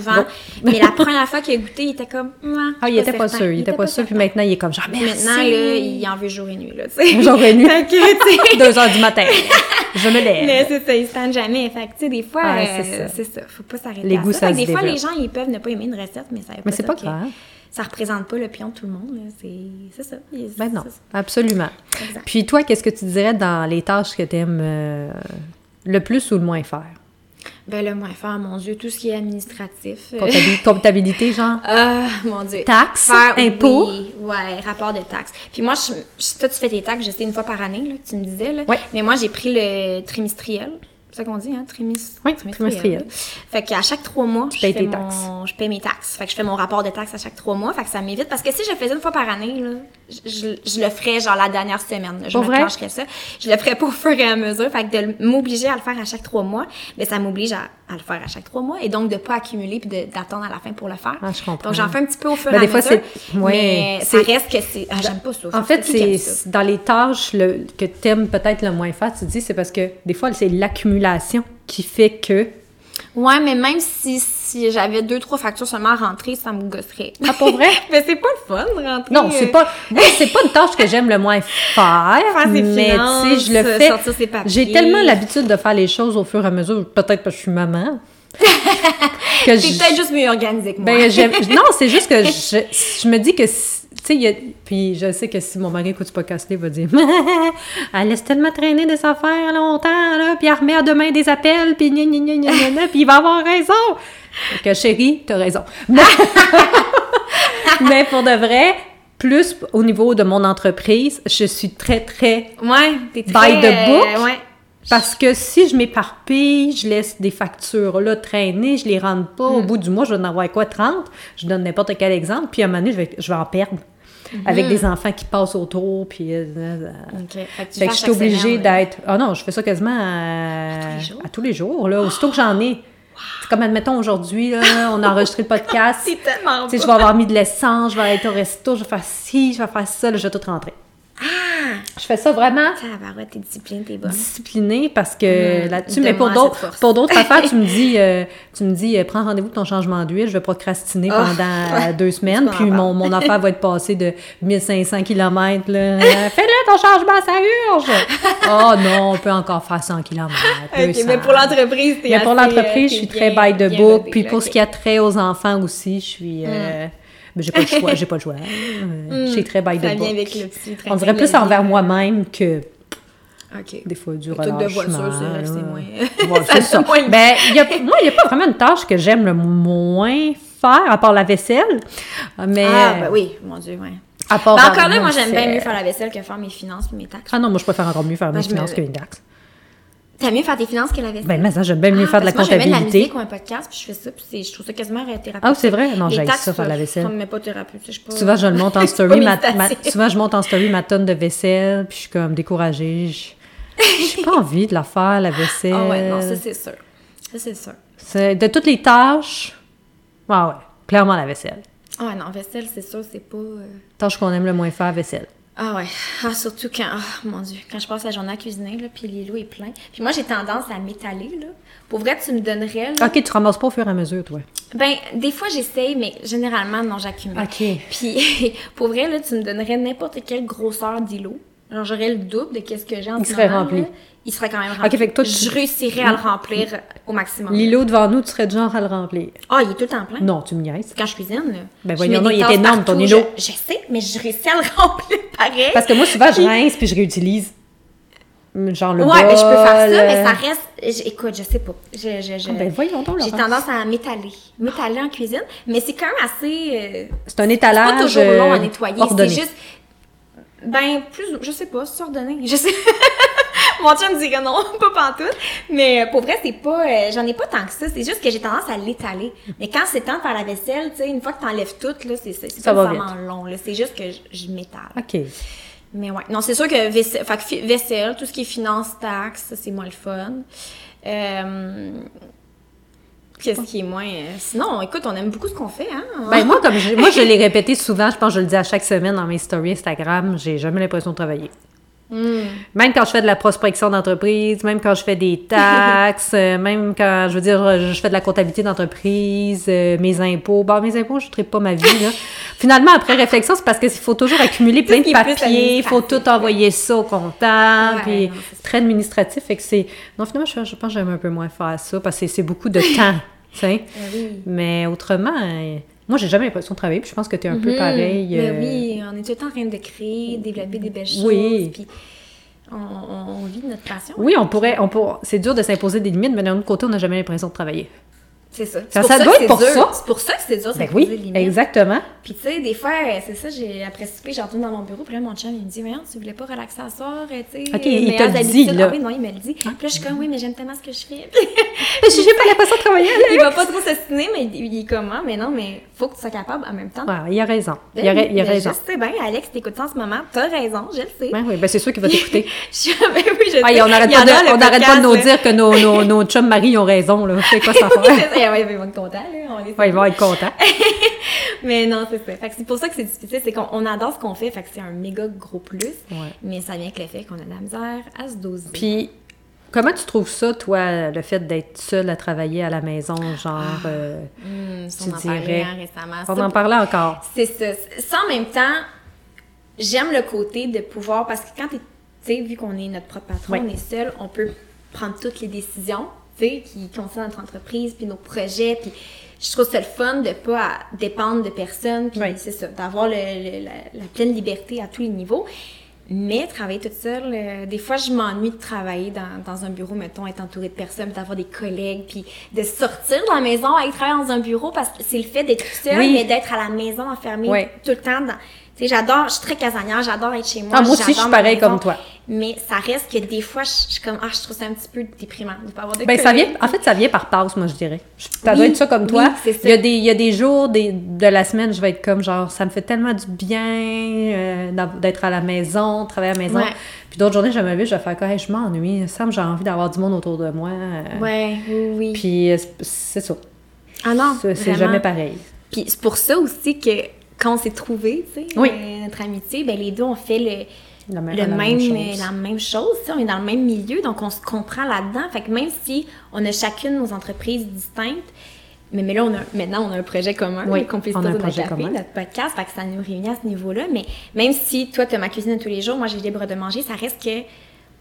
Mais la première fois qu'il a goûté, il était comme... Ah, il était pas sûr, il était pas sûr, puis maintenant, il est comme genre, merci. Maintenant, là, il en veut jour et nuit, là, tu sais. Jour et nuit. Fait que, Deux heures du matin. Je me lève. Mais c'est ça, ils se tendent jamais. Fait que, tu sais, des fois, euh, c'est ça. Faut pas s'arrêter Les goûts, ça. des fois, les gens, ils peuvent ne pas aimer une recette, mais ça Mais c'est pas grave. Ça représente pas l'opinion de tout le monde. C'est ça. Ben non, ça. absolument. Exact. Puis toi, qu'est-ce que tu dirais dans les tâches que tu aimes le plus ou le moins faire? Ben, le moins faire, mon Dieu, tout ce qui est administratif. euh, Comptabil- Comptabilité, genre? Ah, mon Dieu. Taxes, impôts? Oui, ouais, rapport de taxes. Puis moi, je, je- toi, tu fais tes taxes, je sais, une fois par année, là, tu me disais, là. Ouais. Mais moi, j'ai pris le trimestriel. C'est ça qu'on dit, hein? Trimis... Oui, trimestriel. Fait qu'à chaque trois mois, je, payes fais tes mon- taxes. je paye mes taxes. Fait que je fais mon rapport de taxes à chaque trois mois. Fait que ça m'évite. Parce que si je le faisais une fois par année, là, je, le ferais genre la dernière semaine. là. Je Pour me ça. Je le ferais pas au fur et à mesure. Fait que de m'obliger à le faire à chaque trois mois, ben ça m'oblige à, à le faire à chaque trois mois. Et donc de pas accumuler puis d'attendre à la fin pour le faire. Ah, je comprends. Donc j'en fais un petit peu au fur Ben, et à des mesure. c'est- ouais, mais ça c'est- reste que c'est. Ah, j'aime pas ça. En fait, c'est dans les tâches le- que tu aimes peut-être le moins faire, tu dis, c'est parce que des fois, c'est l'accumulation qui fait que. Ouais, mais même si, si j'avais deux, trois factures seulement à rentrer, ça me gosserait. Ah, pour vrai? mais c'est pas le fun de rentrer. Non, c'est euh, pas. Moi, c'est pas une tâche que j'aime le moins faire. Faire ses mais tu sais, je le fais. J'ai tellement l'habitude de faire les choses au fur et à mesure, peut-être parce que je suis maman. que T'es je- peut-être juste mieux organisé que moi. Ben, non, c'est juste que je, je me dis que, si- tu sais, il y a- puis je sais que si mon mari écoute ce podcast il va dire Elle laisse tellement traîner des affaires longtemps, là, puis elle remet à demain des appels, puis gna gna puis il va avoir raison. Que chérie, t'as raison. Mais, mais pour de vrai, plus au niveau de mon entreprise, je suis très, très Ouais, t'es By très... the book? euh, ouais. parce que si je m'éparpille, je laisse des factures là traîner, je les rentre pas, Mm. au bout du mois, je vais en avoir quoi, 30? Je donne n'importe quel exemple, puis à un moment donné, je vais, je vais en perdre. Mm-hmm. Avec des enfants qui passent autour, puis... euh, euh. Fait que fait je suis obligée d'être... Ah non, je fais ça quasiment à, tous les jours? à tous les jours, là. Aussitôt que j'en ai. C'est comme, admettons, aujourd'hui, on a enregistré le podcast. C'est tellement je vais avoir mis de l'essence, je vais être au resto, je vais faire ci, je vais faire ça, là, je vais tout rentrer. Ah! Je fais ça vraiment Tabarouette, t'es discipline, t'es bonne. disciplinée parce que Mhm. là-dessus, mais pour d'autres, pour d'autres affaires, tu me dis, euh, tu me dis, euh, prends rendez-vous pour ton changement d'huile, je vais procrastiner Oh. pendant deux semaines, puis mon, mon affaire va être passée de 1500 km, là. Euh, Fais-le ton changement, ça urge! oh non, on peut encore faire 100 km. OK, mais pour l'entreprise, t'es Mais pour l'entreprise, euh, je suis très by the book. Puis pour ce qui a trait aux enfants aussi, je suis. euh, mais j'ai pas le choix, j'ai pas le choix. Euh, Je suis très by the vient book. avec le petit train On dirait de plus envers moi-même que des fois du de relâchement. voiture, c'est vrai que c'est là. moins- Ouais, ça moins Ben, il y a, moi, il n'y a pas vraiment une tâche que j'aime le moins faire, à part la vaisselle. Mais. Ah, ben oui, mon Dieu, ouais. À part Ben encore là, moi, j'aime bien mieux faire la vaisselle que faire mes finances et mes taxes. Ah non, moi, je préfère encore mieux faire mes Ben, me- finances que mes taxes. T'aimes mieux faire tes finances que la vaisselle? Ben, mais ça, j'aime bien mieux Ah, faire de la moi, j'aime la comptabilité. musique ou un podcast, puis je fais ça, puis je trouve ça quasiment thérapeutique. Ah, c'est vrai? Non, taxes, ça, faire la vaisselle. Ça me met pas thérapeutique. Souvent, je le monte en story, ma, souvent, je monte en story ma tonne de vaisselle, puis je suis comme découragée. Je j'ai pas envie de la faire, la vaisselle. Ah ouais, non, ça, c'est sûr. Ça, c'est sûr. C'est- de toutes les tâches, ah ouais, clairement la vaisselle. Ah ouais, non, vaisselle, c'est sûr, c'est pas... euh, Tâche qu'on aime le moins faire, vaisselle. Ah ouais. Ah, surtout quand, ah, mon Dieu, quand je passe la journée à cuisiner, là, puis l'îlot est plein. Puis moi, j'ai tendance à m'étaler, là. Pour vrai, tu me donnerais, là. Ok, tu ramasses pas au fur et à mesure, toi. Ben, des fois, j'essaye, mais généralement, non, j'accumule. Ok. Puis, pour vrai, là, tu me donnerais n'importe quelle grosseur d'îlot. Genre, j'aurais le double de qu'est-ce que j'ai en Il serait moment, rempli. là. Il serait quand même rempli. Ok, fait que toi, tu- Je réussirais à le remplir au maximum. L'îlot devant nous, tu serais du genre à le remplir. Ah, il est tout le temps plein? Non, tu me niaises. Quand je cuisine, là. Ben voyons des il est énorme, ton îlot. Je, je sais, mais je réussis à le remplir pareil. Parce que moi, souvent, je rince puis je réutilise. Genre le ouais, mais je peux faire ça, mais euh, ça reste. Écoute, je sais pas. Je, je, je- Ah, ben voyons donc, J'ai tendance à m'étaler. M'étaler en cuisine, mais c'est quand même assez. euh, C'est un c'est étalage pas toujours long à euh, nettoyer. C'est juste. Ben, plus. Je sais pas, c'est ordonné. Je sais. Mon chum me dirait non, pas pantoute. Mais euh, pour vrai, c'est pas. euh, J'en ai pas tant que ça. C'est juste que j'ai tendance à l'étaler. Mais quand c'est temps de faire la vaisselle, tu sais, une fois que t'enlèves tout, là, c'est pas vraiment long. là. C'est juste que je, je m'étale. OK. Mais ouais. Non, c'est sûr que vaisselle, fait que vaisselle, tout ce qui est finance, taxes, c'est moins le fun. Euh, Qu'est-ce qui est moins. Sinon, écoute, on aime beaucoup ce qu'on fait, hein? Ben moi, comme je, moi, je l'ai répété souvent, je pense que je le dis à chaque semaine dans mes stories Instagram, j'ai jamais l'impression de travailler. Hmm. Même quand je fais de la prospection d'entreprise, même quand je fais des taxes, euh, même quand, je veux dire, je fais de la comptabilité d'entreprise, euh, mes impôts. Bon, mes impôts, je ne pas ma vie, là. Finalement, après réflexion, c'est parce qu'il faut toujours accumuler plein de papiers, il faut tout envoyer ça au comptable, Ouais, puis très administratif. Fait que c'est... Non, finalement, je, je pense que j'aime un peu moins faire ça, parce que c'est beaucoup de temps, tu sais. Ben oui. Mais autrement, euh, moi, j'ai jamais l'impression de travailler, puis je pense que tu es un peu Mhm. pareil. Ben euh, oui, on est tout le temps en train de créer, développer des belles choses. Oui. Puis on, on- vit de notre passion. Oui, on pourrait, on pourrait, c'est dur de s'imposer des limites, mais d'un autre côté, on n'a jamais l'impression de travailler. C'est ça. Ça- C'est pour ça ça doit que être c'est pour dur. ça. C'est pour ça que c'est dur Ben oui, limites. exactement. Puis tu sais, des fois, euh, c'est ça, j'ai après souper, j'ai retourné dans mon bureau, puis là, mon chum, il me dit, voyons, tu voulais pas relaxer à soir, euh, tu sais. Ok, il meilleures te le dit, habitudes. là. Ah oui, non, il me le dit. Puis là, je suis comme, oui, mais j'aime tellement ce que je fais. Mais j'ai pas l'impression de travailler. il va pas trop s'assiner, mais il, il est comment? Mais non, mais faut que tu sois capable en même temps. Ouais, il a raison. Ben Il a, il a ben, raison. Je sais bien, Alex, t'écoutes en ce moment, t'as raison, je le sais. Ouais, oui, ben c'est sûr qu'il va t'écouter. Je ben oui, je Ah, sais. on n'arrête Il pas, de, le on arrête pas de nous dire que nos, chums maris ont raison, là. C'est quoi ça Ouais, ils vont être contents, là. On Ouais, ils vont être contents. Mais non, c'est ça. Fait que c'est pour ça que c'est difficile, c'est qu'on on adore ce qu'on fait, fait que c'est un méga gros plus. Ouais. Mais ça vient avec le fait qu'on a de la misère à se doser. Puis, comment tu trouves ça, toi, le fait d'être seule à travailler à la maison, genre... euh, Hum, ça, tu on en dirais- hein, récemment. on Ça, en parlait encore. C'est ça. Ça, en même temps, j'aime le côté de pouvoir, parce que quand t'es, tu sais, vu qu'on est notre propre patron, Oui. on est seul, on peut prendre toutes les décisions, sais, qui concernent notre entreprise, puis nos projets, puis je trouve ça le fun de pas dépendre de personne, puis Oui. c'est ça, d'avoir le- le- la, la pleine liberté à tous les niveaux. Mais travailler toute seule, euh, des fois, je m'ennuie de travailler dans, dans un bureau, mettons, être entourée de personnes, d'avoir des collègues, puis de sortir de la maison, aller travailler dans un bureau, parce que c'est le fait d'être seule, Oui. mais d'être à la maison enfermée Oui. tout le temps. Dans, tu sais, j'adore, je suis très casanière, j'adore être chez moi. Ah, moi aussi, je suis pareil comme toi. Mais ça reste que des fois, je, suis comme, ah, je trouve ça un petit peu déprimant de pas avoir de Ben, ça vient, en fait, ça vient par passe, moi, je dirais. Ça Oui, doit être ça comme toi. oui, c'est ça. Il y, a des, il y a des jours des, de la semaine, je vais être comme genre, ça me fait tellement du bien euh, d'être à la maison, travailler à la maison. Ouais. Puis d'autres journées, je me lever, je vais faire Hey, je m'ennuie, ça me j'ai envie d'avoir du monde autour de moi. euh, Ouais, oui, oui. Puis euh, c'est- ça. ah non, C'est jamais pareil. Puis c'est pour ça aussi que quand on s'est trouvés, tu sais, Oui. euh, notre amitié, ben les deux, on fait le, La même, le la même, chose. euh, la même chose, tu sais, on est dans le même milieu, donc on se comprend là-dedans. Fait que même si on a chacune nos entreprises distinctes, mais, mais là, on a, maintenant, on a un projet commun, Oui, on a un projet café, commun. notre podcast, fait que ça nous réunit à ce niveau-là. Mais même si toi, tu as ma cuisine tous les jours, moi, j'ai libre de manger, ça reste que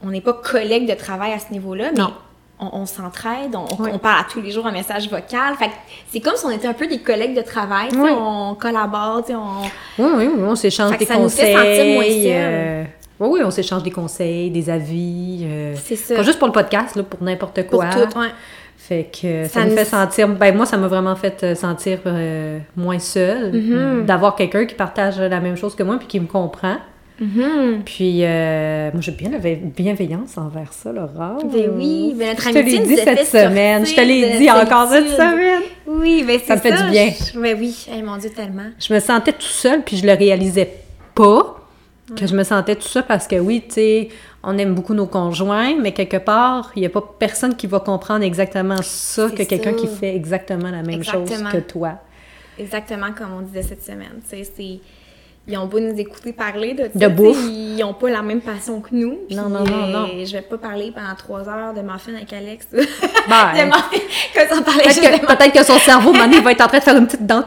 on n'est pas collègues de travail à ce niveau-là, mais Non. On, on s'entraide, on, Oui. on parle à tous les jours en message vocal. Fait c'est comme si on était un peu des collègues de travail, Oui. on collabore, on... Oui, oui, oui, on s'échange Fait que des ça nous fait conseils. sentir moins seul. euh, Oui, oui, on s'échange des conseils, des avis. euh, C'est ça. Pas juste pour le podcast, là, pour n'importe Pour quoi. tout, ouais. Fait que ça, Ça me fait sentir. Ben, moi, ça m'a vraiment fait euh, sentir euh, moins seule. Mm-hmm. D'avoir quelqu'un qui partage la même chose que moi puis qui me comprend. Mhm. Puis, euh, moi, j'ai bien la bienveillance envers ça, Laura. Ben oui, ben notre Je te amitié l'ai nous dit a fait cette semaine. Je te l'ai dit encore cette semaine. Oui, ben c'est Ça me fait du bien. Je- Ben oui, Eh, mon Dieu, tellement. je me sentais tout seul puis je le réalisais pas que je me sentais tout seul parce que oui, tu sais, on aime beaucoup nos conjoints, mais quelque part, il n'y a pas personne qui va comprendre exactement ça que quelqu'un qui fait exactement la même chose que toi. Exactement comme on disait cette semaine. Tu sais, c'est... Ils ont beau nous écouter parler de, De bouffe. Ils n'ont pas la même passion que nous. Non, non, non, non. euh, Je vais pas parler pendant trois heures de muffin avec Alex. Ben, on Peut-être que, peut-être que son cerveau, maintenant, il va être en train de faire une petite dent.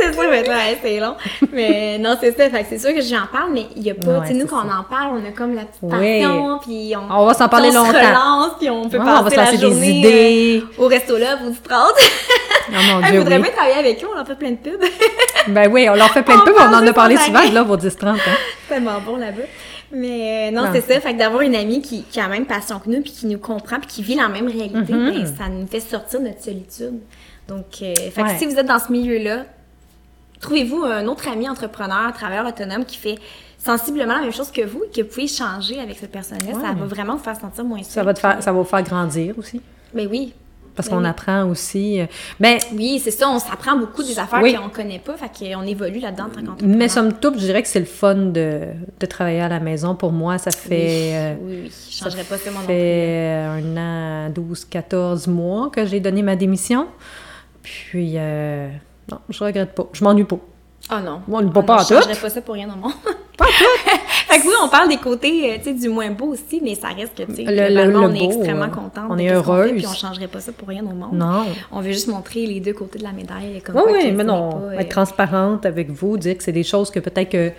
c'est ça, mais ouais, c'est long. Mais non, c'est ça. Fait c'est sûr que j'en parle, mais il y a pas. Tu sais, nous, quand on en parle, on a comme la petite Oui. passion, puis on. On va s'en parler on longtemps. Se relance, puis on peut passer on la journée, idées. euh, au resto là, vous du 30. Oh mon Dieu, faudrait oui. bien travailler avec eux, on leur fait plein de pubs. Ben oui, on leur fait plein de On pubs, on en a parlé souvent, anglais. là, vos 10-30 hein. C'est tellement bon là-bas. Mais euh, non, Non. c'est ça. Fait que d'avoir une amie qui, qui a la même passion que nous, puis qui nous comprend, puis qui vit la même réalité, Mhm. ben, ça nous fait sortir de notre solitude. Donc, euh, fait que si vous êtes dans ce milieu-là, trouvez-vous un autre ami entrepreneur, travailleur autonome qui fait sensiblement la même chose que vous et que vous pouvez changer avec cette personne-là. Ça va vraiment vous faire sentir moins seul. Ça va, te faire, ça va vous faire grandir aussi. Ben oui. Parce Ben qu'on apprend aussi. euh, ben, Oui, c'est ça, on s'apprend beaucoup des affaires Oui. qu'on connaît pas, fait qu'on évolue là-dedans mais somme toute, je dirais que c'est le fun de, de travailler à la maison. Pour moi, ça fait... euh, Oui, oui, je ça changerais pas ça, mon fait un an, 12, 14 mois que j'ai donné ma démission. Puis, euh, non, je regrette pas. Je m'ennuie pas. Ah non. Moi, on ne Ah va pas non, en tout. changerais pas ça pour rien au monde. Pas fait que oui, on parle des côtés, euh, tu sais, du moins beau aussi, mais ça reste que, tu sais, on est extrêmement euh, contente. on est fait, heureuse. Puis on changerait pas ça pour rien au monde. Non. On veut juste montrer les deux côtés de la médaille. Comme Oui, quoi oui, mais non. pas, euh, Être transparente avec vous, dire que c'est des choses que peut-être que,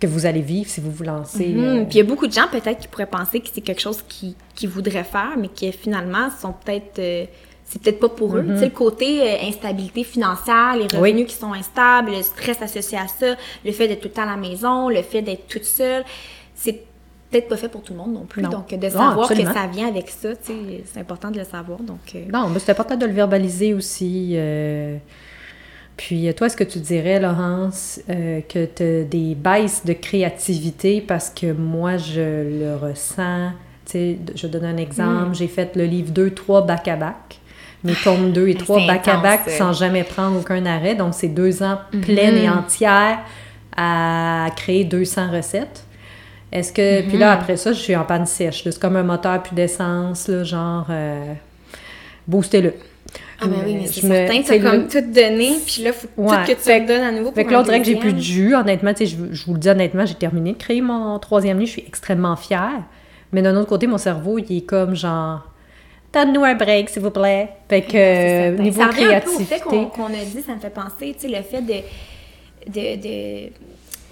que vous allez vivre si vous vous lancez. Mhm. euh, Puis il y a beaucoup de gens peut-être qui pourraient penser que c'est quelque chose qu'ils qui voudraient faire, mais qui finalement sont peut-être. euh, c'est peut-être pas pour eux. Tu sais, le côté euh, instabilité financière, les revenus. Oui. qui sont instables, le stress associé à ça, le fait d'être tout le temps à la maison, le fait d'être toute seule, c'est peut-être pas fait pour tout le monde non plus. Non. Donc, de Non, savoir que ça vient avec ça, tu sais, c'est important de le savoir. Donc, euh, Non, mais c'est important de le verbaliser aussi. euh, Puis, toi, est-ce que tu dirais, Laurence, euh, que tu as des baisses de créativité parce que moi, je le ressens? Tu sais, je donne un exemple. Hmm. J'ai fait le livre 2, 3 back-à-back. Mes tomes 2 et Mais 3 c'est back-à-back sans jamais prendre aucun arrêt. Donc, c'est deux ans pleines et entières à créer 200 recettes. Est-ce que... Puis là, après ça, je suis en panne sèche. C'est comme un moteur plus d'essence, genre... euh, Boostez-le. ah ben oui, mais Je c'est me- certain, tu tu sais, as comme le- tout donné, puis là, faut Ouais. tout que tu Fait redonnes à nouveau pour Fait que là, on dirait que j'ai plus de jus. Honnêtement, tu sais, je, je vous le dis honnêtement, j'ai terminé de créer mon troisième livre. Je suis extrêmement fière. Mais d'un autre côté, mon cerveau, il est comme genre... Donne-nous un break, s'il vous plaît. Fait que, euh, niveau ça peu au créativité... fait qu'on a dit, ça me fait penser, tu sais, le fait de, de, de,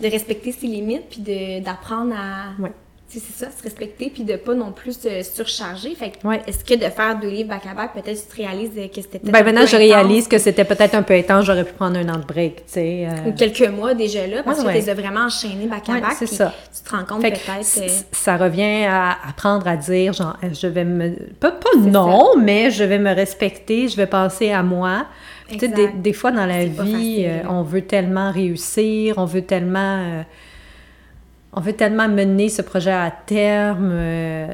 de respecter ses limites, puis d'apprendre à... Ouais. C'est ça, se respecter, puis de pas non plus se surcharger. Fait que, Ouais. est-ce que de faire deux livres back-à-back, peut-être tu te réalises que c'était peut-être Ben maintenant, je réalise que c'était peut-être un peu intense. J'aurais pu prendre un an de break, tu sais. euh. Ou quelques mois déjà là, parce Ouais, que tu les as vraiment enchaînés Ouais, c'est puis ça. tu te rends compte peut-être... euh, ça revient à apprendre à dire, genre, euh, je vais me... Pas, pas non, mais je vais me respecter, je vais penser à moi. Tu sais, des, fois dans la vie, facile, euh, on veut tellement réussir, on veut tellement... on veut tellement mener ce projet à terme euh,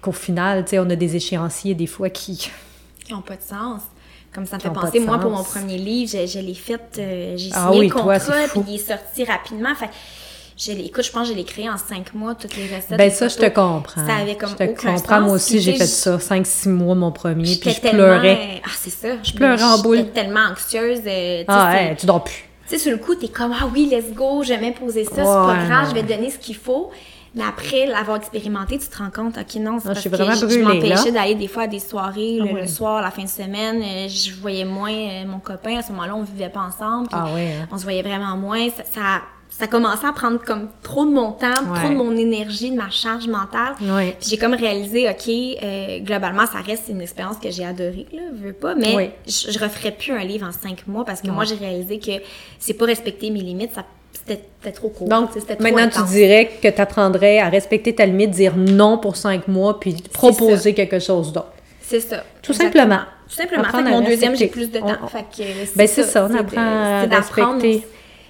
qu'au final, tu sais, on a des échéanciers des fois qui... qui n'ont pas de sens. Comme ça me fait penser, moi, pour mon premier livre, je, je l'ai fait, euh, j'ai signé Ah oui, le toi, contrat, fou. puis il est sorti rapidement. Fait, je écoute, je pense que je l'ai créé en cinq mois, toutes les recettes. Ben ça, je te comprends. Ça avait comme je te aucun comprends, moi aussi, j'ai fait ça. 5-6 mois, mon premier, puis je tellement, pleurais. Ah, c'est ça. Je pleurais en boule. J'étais tellement anxieuse. euh, Ah ouais, tu dors plus. Tu sais, sur le coup, t'es comme, ah oui, let's go, je vais m'imposer ça, c'est Ouais, pas grave, non. je vais te donner ce qu'il faut. Mais après l'avoir expérimenté, tu te rends compte, ok, non, c'est Ah, je parce que je, m'empêchais d'aller des fois à des soirées, le, Ah le soir, la fin de semaine, euh, je voyais moins euh, mon copain. À ce moment-là, on vivait pas ensemble. Ah hein. On se voyait vraiment moins. Ça, ça, ça commençait à prendre comme trop de mon temps, trop de mon énergie, de ma charge mentale. Ouais. Puis j'ai comme réalisé, OK, euh, globalement, ça reste une expérience que j'ai adorée, là, veux pas, mais je, je referais plus un livre en cinq mois parce que moi, j'ai réalisé que c'est pas respecter mes limites, ça, c'était, trop court. Donc, c'était maintenant, tu dirais que tu apprendrais à respecter ta limite, dire non pour cinq mois, puis proposer quelque chose d'autre. C'est ça. Tout exactement. simplement. Tout simplement. Fait que mon deuxième, j'ai plus de temps. On- on- Fait que Ben, c'est ça, on de- apprend à respecter.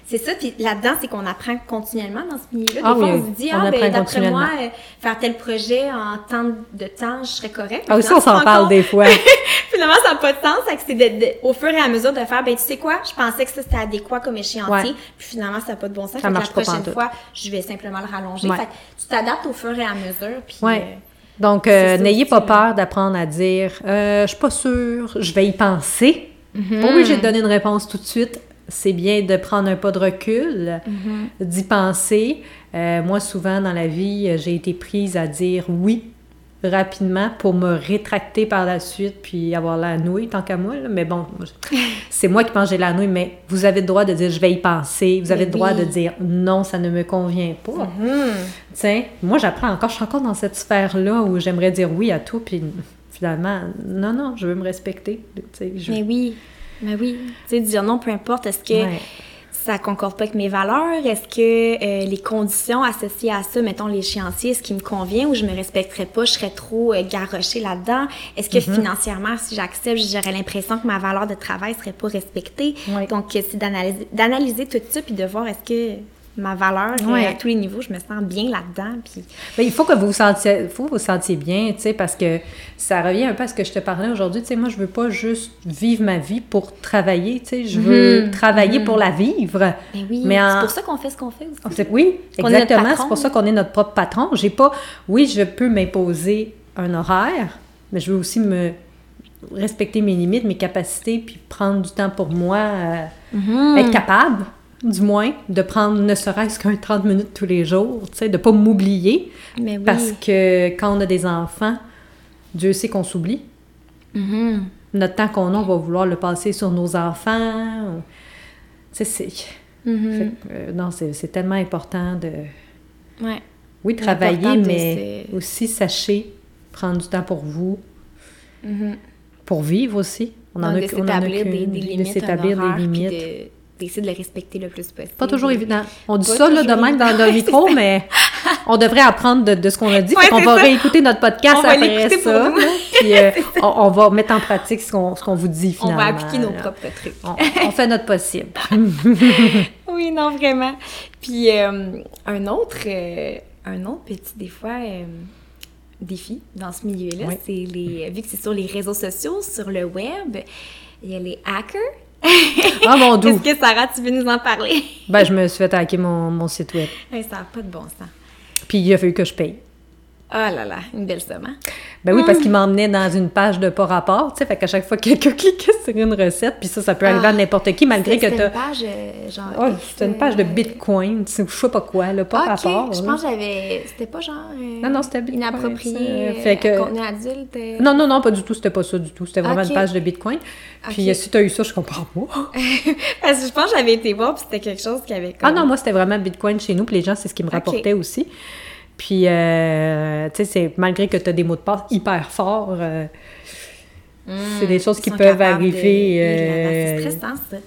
C'est ça, puis là-dedans, c'est qu'on apprend continuellement dans ce milieu-là. Des Ah fois, oui, on se dit, ah, ben, d'après moi, euh, faire tel projet en tant de temps, je serais correct. Ah, aussi, on s'en parle compte- des fois. Finalement, ça n'a pas de sens. C'est de- de- au fur et à mesure de faire, ben, tu sais quoi, je pensais que ça, c'était adéquat comme échéancier. Ouais. Puis finalement, ça n'a pas de bon sens. Ça Fait marche la prochaine fois, je vais simplement le rallonger. Ouais. Fait que tu t'adaptes au fur et à mesure. Puis, Ouais. euh, Donc, euh, n'ayez pas peur d'apprendre à dire Je suis pas sûre, je vais y penser. Mhm. Pas obligé de donner une réponse tout de suite. C'est bien de prendre un pas de recul, Mhm. d'y penser. Euh, moi, souvent dans la vie, j'ai été prise à dire oui rapidement pour me rétracter par la suite puis avoir la nouille tant qu'à moi. là. Mais bon, c'est moi qui pense j'ai la nouille, mais vous avez le droit de dire je vais y penser. Vous avez Mais le droit oui. de dire non, ça ne me convient pas. Mhm. Tiens, moi j'apprends encore, je suis encore dans cette sphère-là où j'aimerais dire oui à tout, puis finalement, non, non, je veux me respecter. Je- Mais oui, mais oui. Tu sais, dire non, peu importe. Est-ce que Ouais. ça concorde pas avec mes valeurs? Est-ce que euh, les conditions associées à ça, mettons l'échéancier, est-ce qui me convient ou je me respecterais pas, je serais trop euh, garochée là-dedans? Est-ce que Mm-hmm. financièrement, si j'accepte, j'aurais l'impression que ma valeur de travail serait pas respectée? Ouais. Donc, euh, c'est d'analyser, d'analyser tout ça puis de voir est-ce que ma valeur Ouais. à tous les niveaux. Je me sens bien là-dedans. Puis Ben, il faut que vous vous sentiez, faut que vous vous sentiez bien, tu sais, parce que ça revient un peu à ce que je te parlais aujourd'hui. Tu sais, moi, je veux pas juste vivre ma vie pour travailler, tu sais, je veux Mhm. travailler Mhm. pour la vivre. Ben oui, Mais en- c'est pour ça qu'on fait ce qu'on fait aussi. Oui, exactement. C'est pour ça qu'on est notre propre patron. J'ai pas, oui, je peux m'imposer un horaire, mais je veux aussi me respecter mes limites, mes capacités, puis prendre du temps pour moi, euh, Mhm. être capable, du moins, de prendre ne serait-ce qu'un 30 minutes tous les jours, tu sais, de pas m'oublier, oui. parce que quand on a des enfants, Dieu sait qu'on s'oublie. Mhm. Notre temps qu'on a, on va vouloir le passer sur nos enfants. Tu sais, c'est... Mhm. que, euh, non, c'est tellement important de... Ouais. Oui, travailler, mais aussi sachez prendre du temps pour vous, Mhm. pour vivre aussi. On en Donc, a de en a s'établir de des limites. D'essayer de le respecter le plus possible. Pas toujours évident. On dit Pas ça là, de même dans le micro, mais on devrait apprendre de, de ce qu'on a dit. Ouais, c'est va ça. réécouter notre podcast On va après pour ça. nous. là, Puis euh, on, on va mettre en pratique ce qu'on vous dit On finalement. va appliquer nos là. propres trucs. On, on fait notre possible. Oui, non, vraiment. Puis euh, un autre, euh, un autre petit des fois défi dans ce milieu-là, Oui. c'est les vu que c'est sur les réseaux sociaux, sur le web, il y a les hackers. Ah mon. Est-ce que Sarah, tu veux nous en parler? Ben, je me suis fait hacker mon, mon site web. Hey, ça n'a pas de bon sens. Puis il a fallu que je paye. Oh là là, une belle somme, hein? Ben oui, parce qu'il m'emmenait dans une page de pas rapport, tu sais, fait qu'à chaque fois que quelqu'un cliquait sur une recette, puis ça, ça peut arriver Ah. à n'importe qui, malgré que C'était t'as... une page, euh, genre... Oh, c'était une page de euh, Bitcoin, tu sais, je sais pas quoi, là, pas Ok, rapport. je là. pense que j'avais... C'était pas genre... euh, Non, non, c'était Bitcoin, Inapproprié, ça. euh, Fait que- contenu adulte. euh. Non, non, non, pas du tout, c'était pas ça du tout. C'était vraiment Ok. une page de Bitcoin. Puis Ok. euh, si t'as eu ça, je comprends pas. Parce que je pense que j'avais été voir, puis c'était quelque chose qui avait comme... Ah non, moi, c'était vraiment Bitcoin chez nous, puis les gens, c'est ce qu'ils me Ok. rapportaient aussi. Puis, euh, tu sais, c'est malgré que tu as des mots de passe hyper forts, euh, c'est des choses qui peuvent de- arriver. Là là, euh, C'est stressant, ça.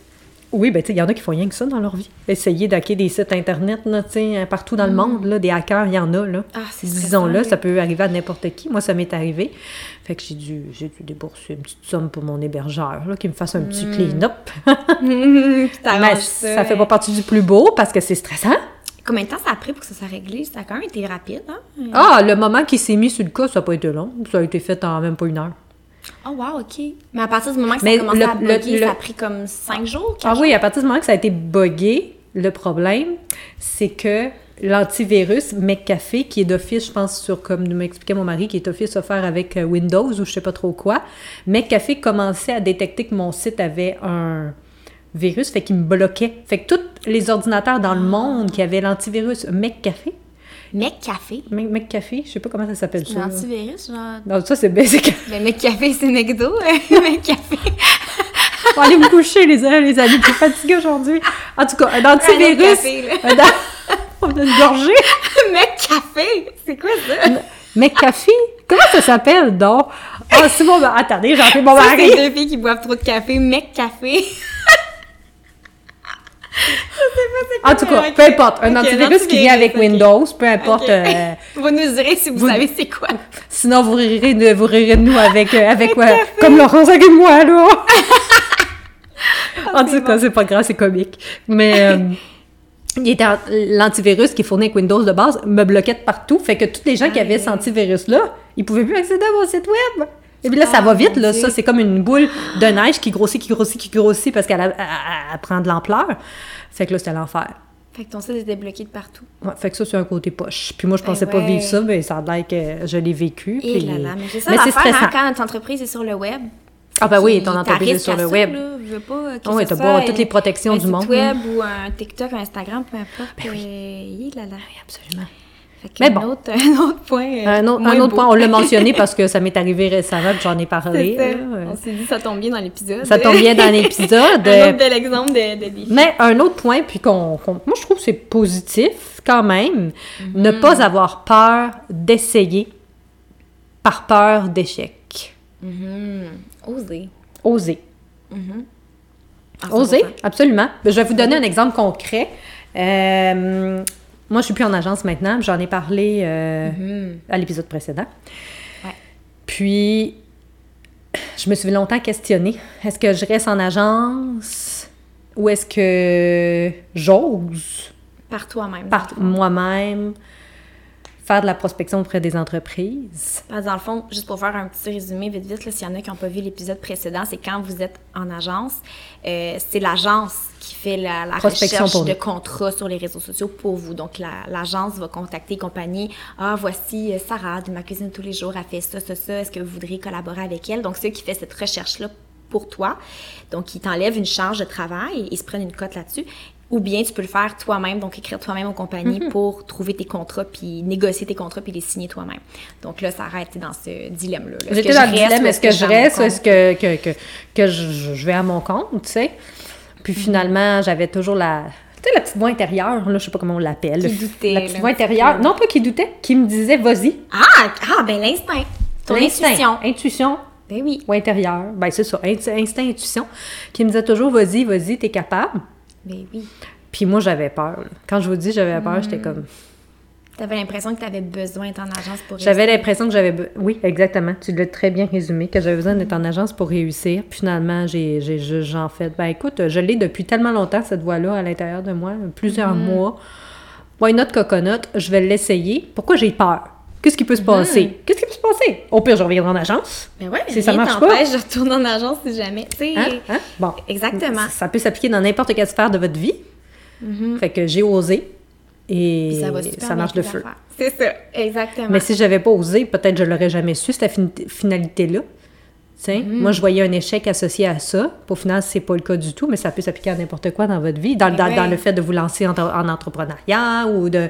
Oui, ben tu sais, il y en a qui font rien que ça dans leur vie. Essayer d'hacker des sites Internet, là, tu sais, partout dans le monde, là, des hackers, il y en a, là. Ah, c'est Disons-le, ça peut arriver à n'importe qui. Moi, ça m'est arrivé. Fait que j'ai dû, j'ai dû débourser une petite somme pour mon hébergeur, là, qui me fasse un petit Mm. clean-up. Mais ça fait pas partie du plus beau parce que c'est stressant. Combien de temps ça a pris pour que ça soit réglé? Ça a quand même été rapide, hein? Ah, le moment qui s'est mis sur le cas, ça n'a pas été long. Ça a été fait en même pas une heure. Oh, wow, OK. Mais à partir du moment que Mais ça a commencé le- à bugger, le- ça a pris comme cinq jours? Ah oui, à partir du moment que ça a été buggé, le problème, c'est que l'antivirus McAfee, qui est d'office, je pense, sur, comme m'expliquait mon mari, qui est d'office offert avec euh, Windows ou je sais pas trop quoi, McAfee commençait à détecter que mon site avait un virus, fait qu'il me bloquait. Fait que tous les ordinateurs dans le monde qui avaient l'antivirus McAfee, Mec café. Mc- McAfee, je sais pas comment ça s'appelle ça. L'antivirus, genre. Non, ça c'est basic. Ben, mec café, c'est McDo. mec café. Aller me coucher, les, les amis, je suis fatiguée aujourd'hui. En tout cas, un antivirus. café, un an- On a une gorgée. mec café! C'est quoi ça? McAfee? Comment ça s'appelle, donc? Ah, c'est bon, ben, attendez, j'en fais mon mari. c'est deux filles qui boivent trop de café. Mec café. En tout cas, peu importe. Un antivirus qui vient avec. Windows, peu importe. Euh, Vous nous direz si vous, Vous- savez c'est quoi. sinon, vous rirez de, vous rirez de nous avec, euh, avec ouais, comme Laurence avec moi, là. en tout cas, c'est pas grave, c'est comique. Mais euh, l'antivirus qui est fourni avec Windows de base me bloquait de partout. Fait que tous les gens qui avaient cet antivirus-là, ils pouvaient plus accéder à mon site web. Et puis là, ça Ah, va vite, mon là. Ça, c'est comme une boule de neige qui grossit, qui grossit, qui grossit parce qu'elle prend de l'ampleur. Fait que là, c'était l'enfer. Fait que ton site était bloqué de partout. Ouais, fait que ça, c'est un côté poche. Puis moi, je Ben pensais pas vivre ça, mais ça a l'air que je l'ai vécu. Et puis- là là, mais c'est ça Mais c'est l'affaire, hein, quand notre entreprise est sur le web. Ah ben oui, ton entreprise est sur le ça, web. là. Je veux pas que Ah oui, t'as toutes les un- protections un du site monde. web ou un TikTok, un Instagram, peu importe. Ben oui. euh, là là. Absolument. Mais un bon. autre, un autre point. euh, Un autre, un point, on l'a mentionné parce que ça m'est arrivé récemment, j'en ai parlé. Ça. euh. On s'est dit, ça tombe bien dans l'épisode. Ça tombe bien dans l'épisode. un autre bel exemple de, de défi. Mais un autre point, puis qu'on, moi je trouve que c'est positif quand même, Mhm. ne pas avoir peur d'essayer par peur d'échec. Mhm. Oser. Oser. Ah, Oser, 100%. absolument. Je vais vous donner un exemple concret. Euh, moi, je suis plus en agence maintenant. J'en ai parlé euh, Mhm. à l'épisode précédent. Ouais. Puis, je me suis longtemps questionnée. Est-ce que je reste en agence ou est-ce que j'ose? Par toi-même. par moi-même, faire de la prospection auprès des entreprises. Dans le fond, juste pour faire un petit résumé vite vite, là, s'il y en a qui n'ont pas vu l'épisode précédent, c'est quand vous êtes en agence, euh, c'est l'agence qui fait la, recherche pour de contrats sur les réseaux sociaux pour vous. Donc, la- l'agence va contacter les compagnies. Ah, voici euh, Sarah de ma cuisine tous les jours, elle fait ça, ça, ça. Est-ce que vous voudriez collaborer avec elle? Donc, c'est eux qui fait cette recherche-là pour toi. Donc, ils t'enlèvent une charge de travail, ils se prennent une cote là-dessus. Ou bien tu peux le faire toi-même, donc écrire toi-même aux compagnies Mhm. pour trouver tes contrats, puis négocier tes contrats, puis les signer toi-même. Donc là, Sarah était dans ce dilemme-là. J'étais que dans je le dilemme, est-ce que je vais à mon reste est-ce que, que, que, que je, je vais à mon compte, tu sais? Puis finalement, j'avais toujours la... Tu sais, la petite voix intérieure, là, je sais pas comment on l'appelle. Qui doutait, La petite là, voix intérieure. Non, pas qui doutait, qui me disait, vas-y. Ah, ah, ben l'instinct. Ton intuition. Intuition, Ben oui. voix intérieure. Ben, c'est ça, instinct, intuition. Qui me disait toujours, vas-y, vas-y, t'es capable. Ben oui. Puis moi, j'avais peur. là. Quand je vous dis j'avais peur, Mhm. j'étais comme... T'avais l'impression que t'avais besoin d'être en agence pour J'avais réussir. l'impression que j'avais... be- Oui, exactement. Tu l'as très bien résumé, que j'avais besoin d'être en agence pour réussir. Puis finalement, j'ai, j'en fait... Ben écoute, je l'ai depuis tellement longtemps, cette voix-là, à l'intérieur de moi, plusieurs Mhm. mois. Why not coconut? Je vais l'essayer. Pourquoi j'ai peur? Qu'est-ce qui peut se passer? Qu'est-ce qui peut se passer? Au pire, je reviendrai en agence. Ben ouais, Si ça marche pas. de retourner en agence si jamais. Tu sais, Hein? Hein? Bon. Exactement. Ça peut s'appliquer dans n'importe quelle sphère de votre vie. Fait que j'ai osé. Et. Puis ça va super ça bien marche de feu. C'est ça, exactement. Mais si j'avais pas osé, peut-être je l'aurais jamais su, cette fin- finalité-là. Mhm. Moi, je voyais un échec associé à ça. Pour final, c'est pas le cas du tout, mais ça peut s'appliquer à n'importe quoi dans votre vie. Dans, Ben dans, le fait de vous lancer en, en entrepreneuriat ou de,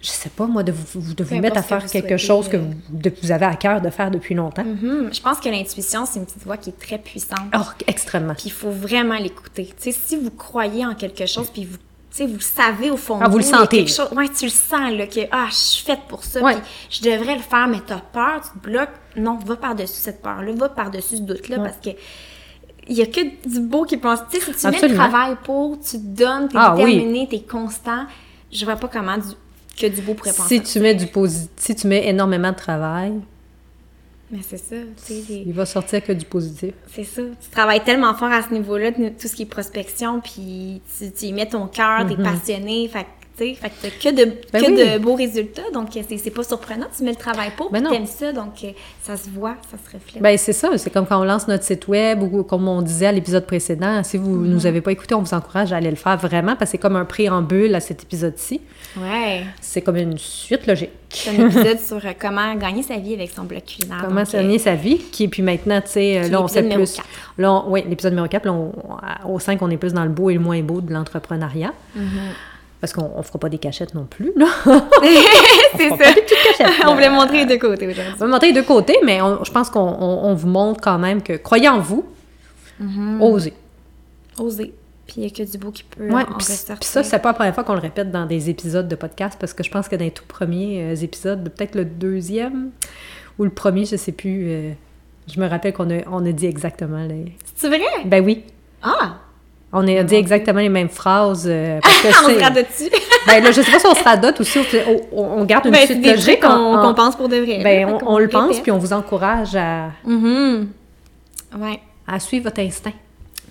je sais pas moi, de vous, de vous mettre à que faire quelque chose que euh. vous, de- vous avez à cœur de faire depuis longtemps. Mhm. Je pense que l'intuition, c'est une petite voix qui est très puissante. Oh, extrêmement. Puis il faut vraiment l'écouter. Si vous croyez en quelque chose, puis vous, sais, vous le savez au fond Ah, de vous le y a sentez, chose- ouais, tu le sens, là, que ah, je suis faite pour ça, Ouais. puis je devrais le faire, mais t'as peur, tu te bloques. Non, va par-dessus cette peur-là, va par-dessus ce doute-là, Ouais. parce que il y a que du beau qui pense. Tu sais, si tu mets le travail pour, tu te donnes, t'es Ah, oui. déterminé, t'es constant, je vois pas comment du- que du beau pourrait penser. Si tu mets du positif, si tu mets énormément de travail, Mais c'est ça, il va sortir que du positif. C'est ça. Tu travailles tellement fort à ce niveau-là, tout ce qui est prospection, puis tu, tu y mets ton cœur, t'es passionné, fait que, tu sais, fait que t'as que de. Ben que oui. de beaux résultats, donc c'est c'est pas surprenant, tu mets le travail pour, Ben t'aimes ça, donc euh, ça se voit, ça se reflète. Ben c'est ça, c'est comme quand on lance notre site web ou comme on disait à l'épisode précédent, si vous Mhm. nous avez pas écouté, on vous encourage à aller le faire vraiment parce que c'est comme un préambule à cet épisode-ci. ouais. C'est comme une suite logique. C'est un épisode sur euh, comment gagner sa vie avec son blog culinaire. Comment donc, euh, gagner sa vie, qui puis maintenant, tu sais, là on sait plus. quatre. Là, on- oui, l'épisode numéro 4, là, on- au 5, on est plus dans le beau et le moins beau de l'entrepreneuriat. Mhm. Parce qu'on on fera pas des cachettes non plus, là. c'est ça. pas des petites cachettes. on voulait montrer les deux côtés aujourd'hui. On va monter les deux côtés, mais on- je pense qu'on on- on vous montre quand même que, croyez en vous, Mhm. osez. Oser. Puis il y a que du beau qui peut Ouais, puis ça, c'est pas la première fois qu'on le répète dans des épisodes de podcast, parce que je pense que dans les tout premiers euh, épisodes, peut-être le deuxième ou le premier, je sais plus, euh, je me rappelle qu'on a, on a dit exactement les... C'est vrai? Ben oui, Ah! On a dit exactement les mêmes phrases. euh, parce que on se dessus. ben là, je sais pas si on se radote ou si on, on- garde une Ben, suite des logique. qu'on qu'on pense pour de vrai. ben, là, on, on le pense, puis on vous encourage à, Mhm. Ouais. à suivre votre instinct.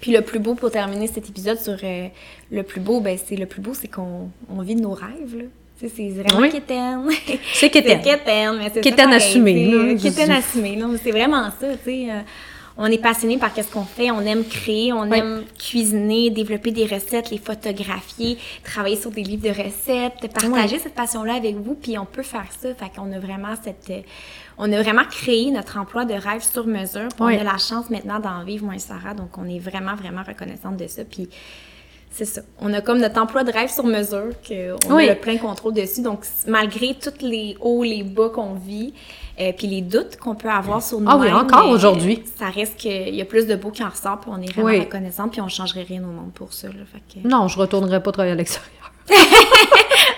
Puis le plus beau pour terminer cet épisode sur euh, le plus beau, ben c'est le plus beau, c'est qu'on on vit nos rêves. Là. C'est vraiment Oui. quétaine. C'est quétaine. C'est quétaine, mais c'est Quétaine assumée, Quétaine assumée, là. C'est vraiment ça, tu sais. euh, on est passionné par qu'est-ce qu'on fait, on aime créer, on Oui. aime cuisiner, développer des recettes, les photographier, travailler sur des livres de recettes, partager cette passion-là avec vous, puis on peut faire ça. Fait qu'on a vraiment cette, euh, on a vraiment créé notre emploi de rêve sur mesure. Oui. On a la chance maintenant d'en vivre, moi et Sarah, donc on est vraiment, vraiment reconnaissante de ça. Puis c'est ça. On a comme notre emploi de rêve sur mesure, qu'on Oui. a le plein contrôle dessus. Donc, malgré tous les hauts, les bas qu'on vit, euh, puis les doutes qu'on peut avoir sur nous Ah oui, encore aujourd'hui. Ça reste qu'il y a plus de beau qui en ressort, puis on est vraiment Oui. reconnaissante, puis on changerait rien au monde pour ça. Là, fait que- Non, je retournerai pas travailler à l'extérieur.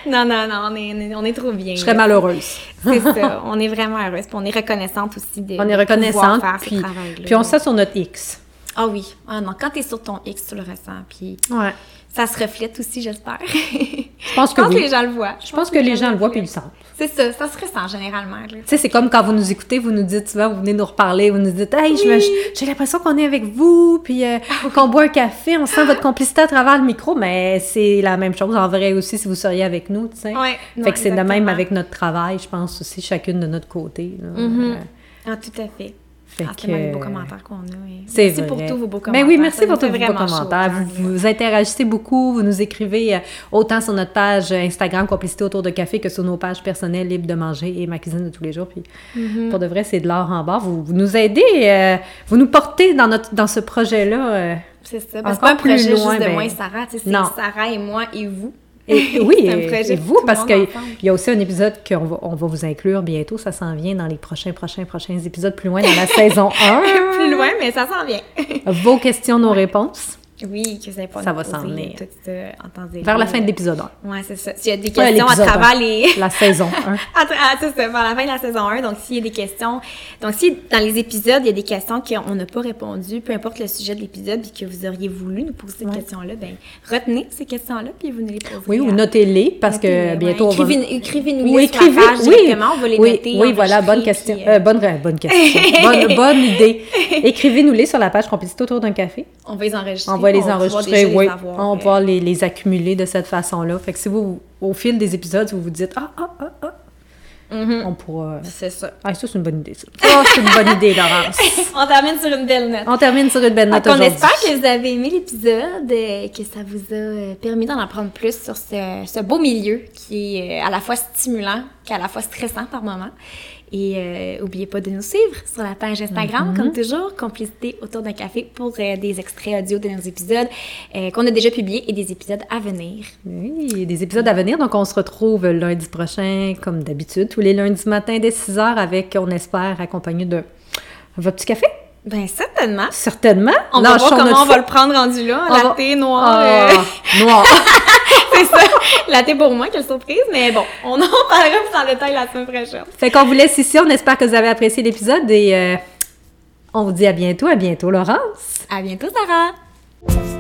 Non, non, non, on est, on est trop bien. Je serais là. malheureuse. C'est ça. On est vraiment heureuse, puis on est reconnaissante aussi de On est reconnaissante, faire puis, ce puis on sait sur notre X. Ah oui. Ah non, quand t'es sur ton X, tu le ressens, puis Ouais. ça se reflète aussi, j'espère. Je pense Je que les gens le voient. Je pense que les gens le voient puis ils le sentent. C'est ça, ça se ressent généralement. Tu sais, c'est comme quand vous nous écoutez, vous nous dites souvent, vous venez nous reparler, vous nous dites, hey, Oui. j'ai l'impression qu'on est avec vous, puis euh, qu'on boit un café, on sent votre complicité à travers le micro, mais c'est la même chose en vrai aussi si vous seriez avec nous, tu sais. Ouais, fait non, que c'est de même avec notre travail, je pense aussi, chacune de notre côté. là. Mhm. Euh, Ah, tout à fait. Fait Ah, les beaux commentaires qu'on a. merci vrai. pour tous vos beaux Mais commentaires. oui, merci Ça pour tous vos beaux commentaires. Vous, interagissez beaucoup, vous nous écrivez euh, autant sur notre page euh, Instagram Complicité autour de café que sur nos pages personnelles Libre de manger et ma cuisine de tous les jours. Puis Mhm. pour de vrai, c'est de l'or en bas. Vous, vous nous aidez, euh, vous nous portez dans, notre, dans ce projet-là. euh, C'est ça. Parce Encore pas un plus projet loin, juste de ben, moi et Sarah. C'est non. Sarah et moi et vous. Et, oui, et, vous, parce qu'il y a aussi un épisode qu'on va, on va vous inclure bientôt. Ça s'en vient dans les prochains, prochains, prochains épisodes plus loin dans la saison 1. Plus loin, mais ça s'en vient. Vos questions, nos réponses. Oui, que vous n'avez pas Ça va s'en venir. tout Vers la fin de l'épisode 1. Ouais, c'est ça. S'il y a des Ouais, questions à travers les. La saison 1. À tra- ah, c'est ça, vers la fin de la saison 1. Donc, s'il y a des questions. Donc, si dans les épisodes, il y a des questions qu'on n'a pas répondu, peu importe le sujet de l'épisode, puis que vous auriez voulu nous poser cette Ouais. question-là, ben retenez ces questions-là, puis vous nous les posez. Oui, ou notez-les parce que Notez-les, bientôt ouais. on va. Écrivez- Écrivez-nous Oui, sur la écrivez, page oui, directement, on va les oui, noter. oui, voilà, bonne question. puis, euh, Euh, bonne, bonne question. bonne, bonne idée. Écrivez-nous-les sur la page Complicité autour d'un café. on va les enregistrer. On va les enregistrer, oui. on va euh, les, les accumuler de cette façon-là. Fait que si vous, au fil des épisodes, vous vous dites Ah, ah, ah, ah, mhm. on pourra. C'est ça. Ah, ça, c'est une bonne idée, ça. Ça, c'est une bonne idée, Laurence. On termine sur une belle note. On termine sur une belle note Donc, on aujourd'hui. espère que vous avez aimé l'épisode, euh, que ça vous a euh, permis d'en apprendre plus sur ce, ce beau milieu qui est euh, à la fois stimulant qu'à la fois stressant par moments. Et euh, oubliez pas de nous suivre sur la page Instagram, comme toujours, Complicité autour d'un café pour euh, des extraits audio de nos épisodes euh, qu'on a déjà publiés et des épisodes à venir. Oui, des épisodes à venir, donc on se retrouve lundi prochain, comme d'habitude, tous les lundis matin dès 6 heures, avec, on espère, accompagné de votre petit café. Ben certainement. Certainement. On va voir comment on va le prendre rendu là, va- latte noir. Ah, euh, noir. c'est ça, latte pour moi, quelle surprise. Mais bon, on en parlera plus en détail la semaine prochaine. Fait qu'on vous laisse ici. On espère que vous avez apprécié l'épisode et euh, on vous dit à bientôt. À bientôt, Laurence. À bientôt, Sarah!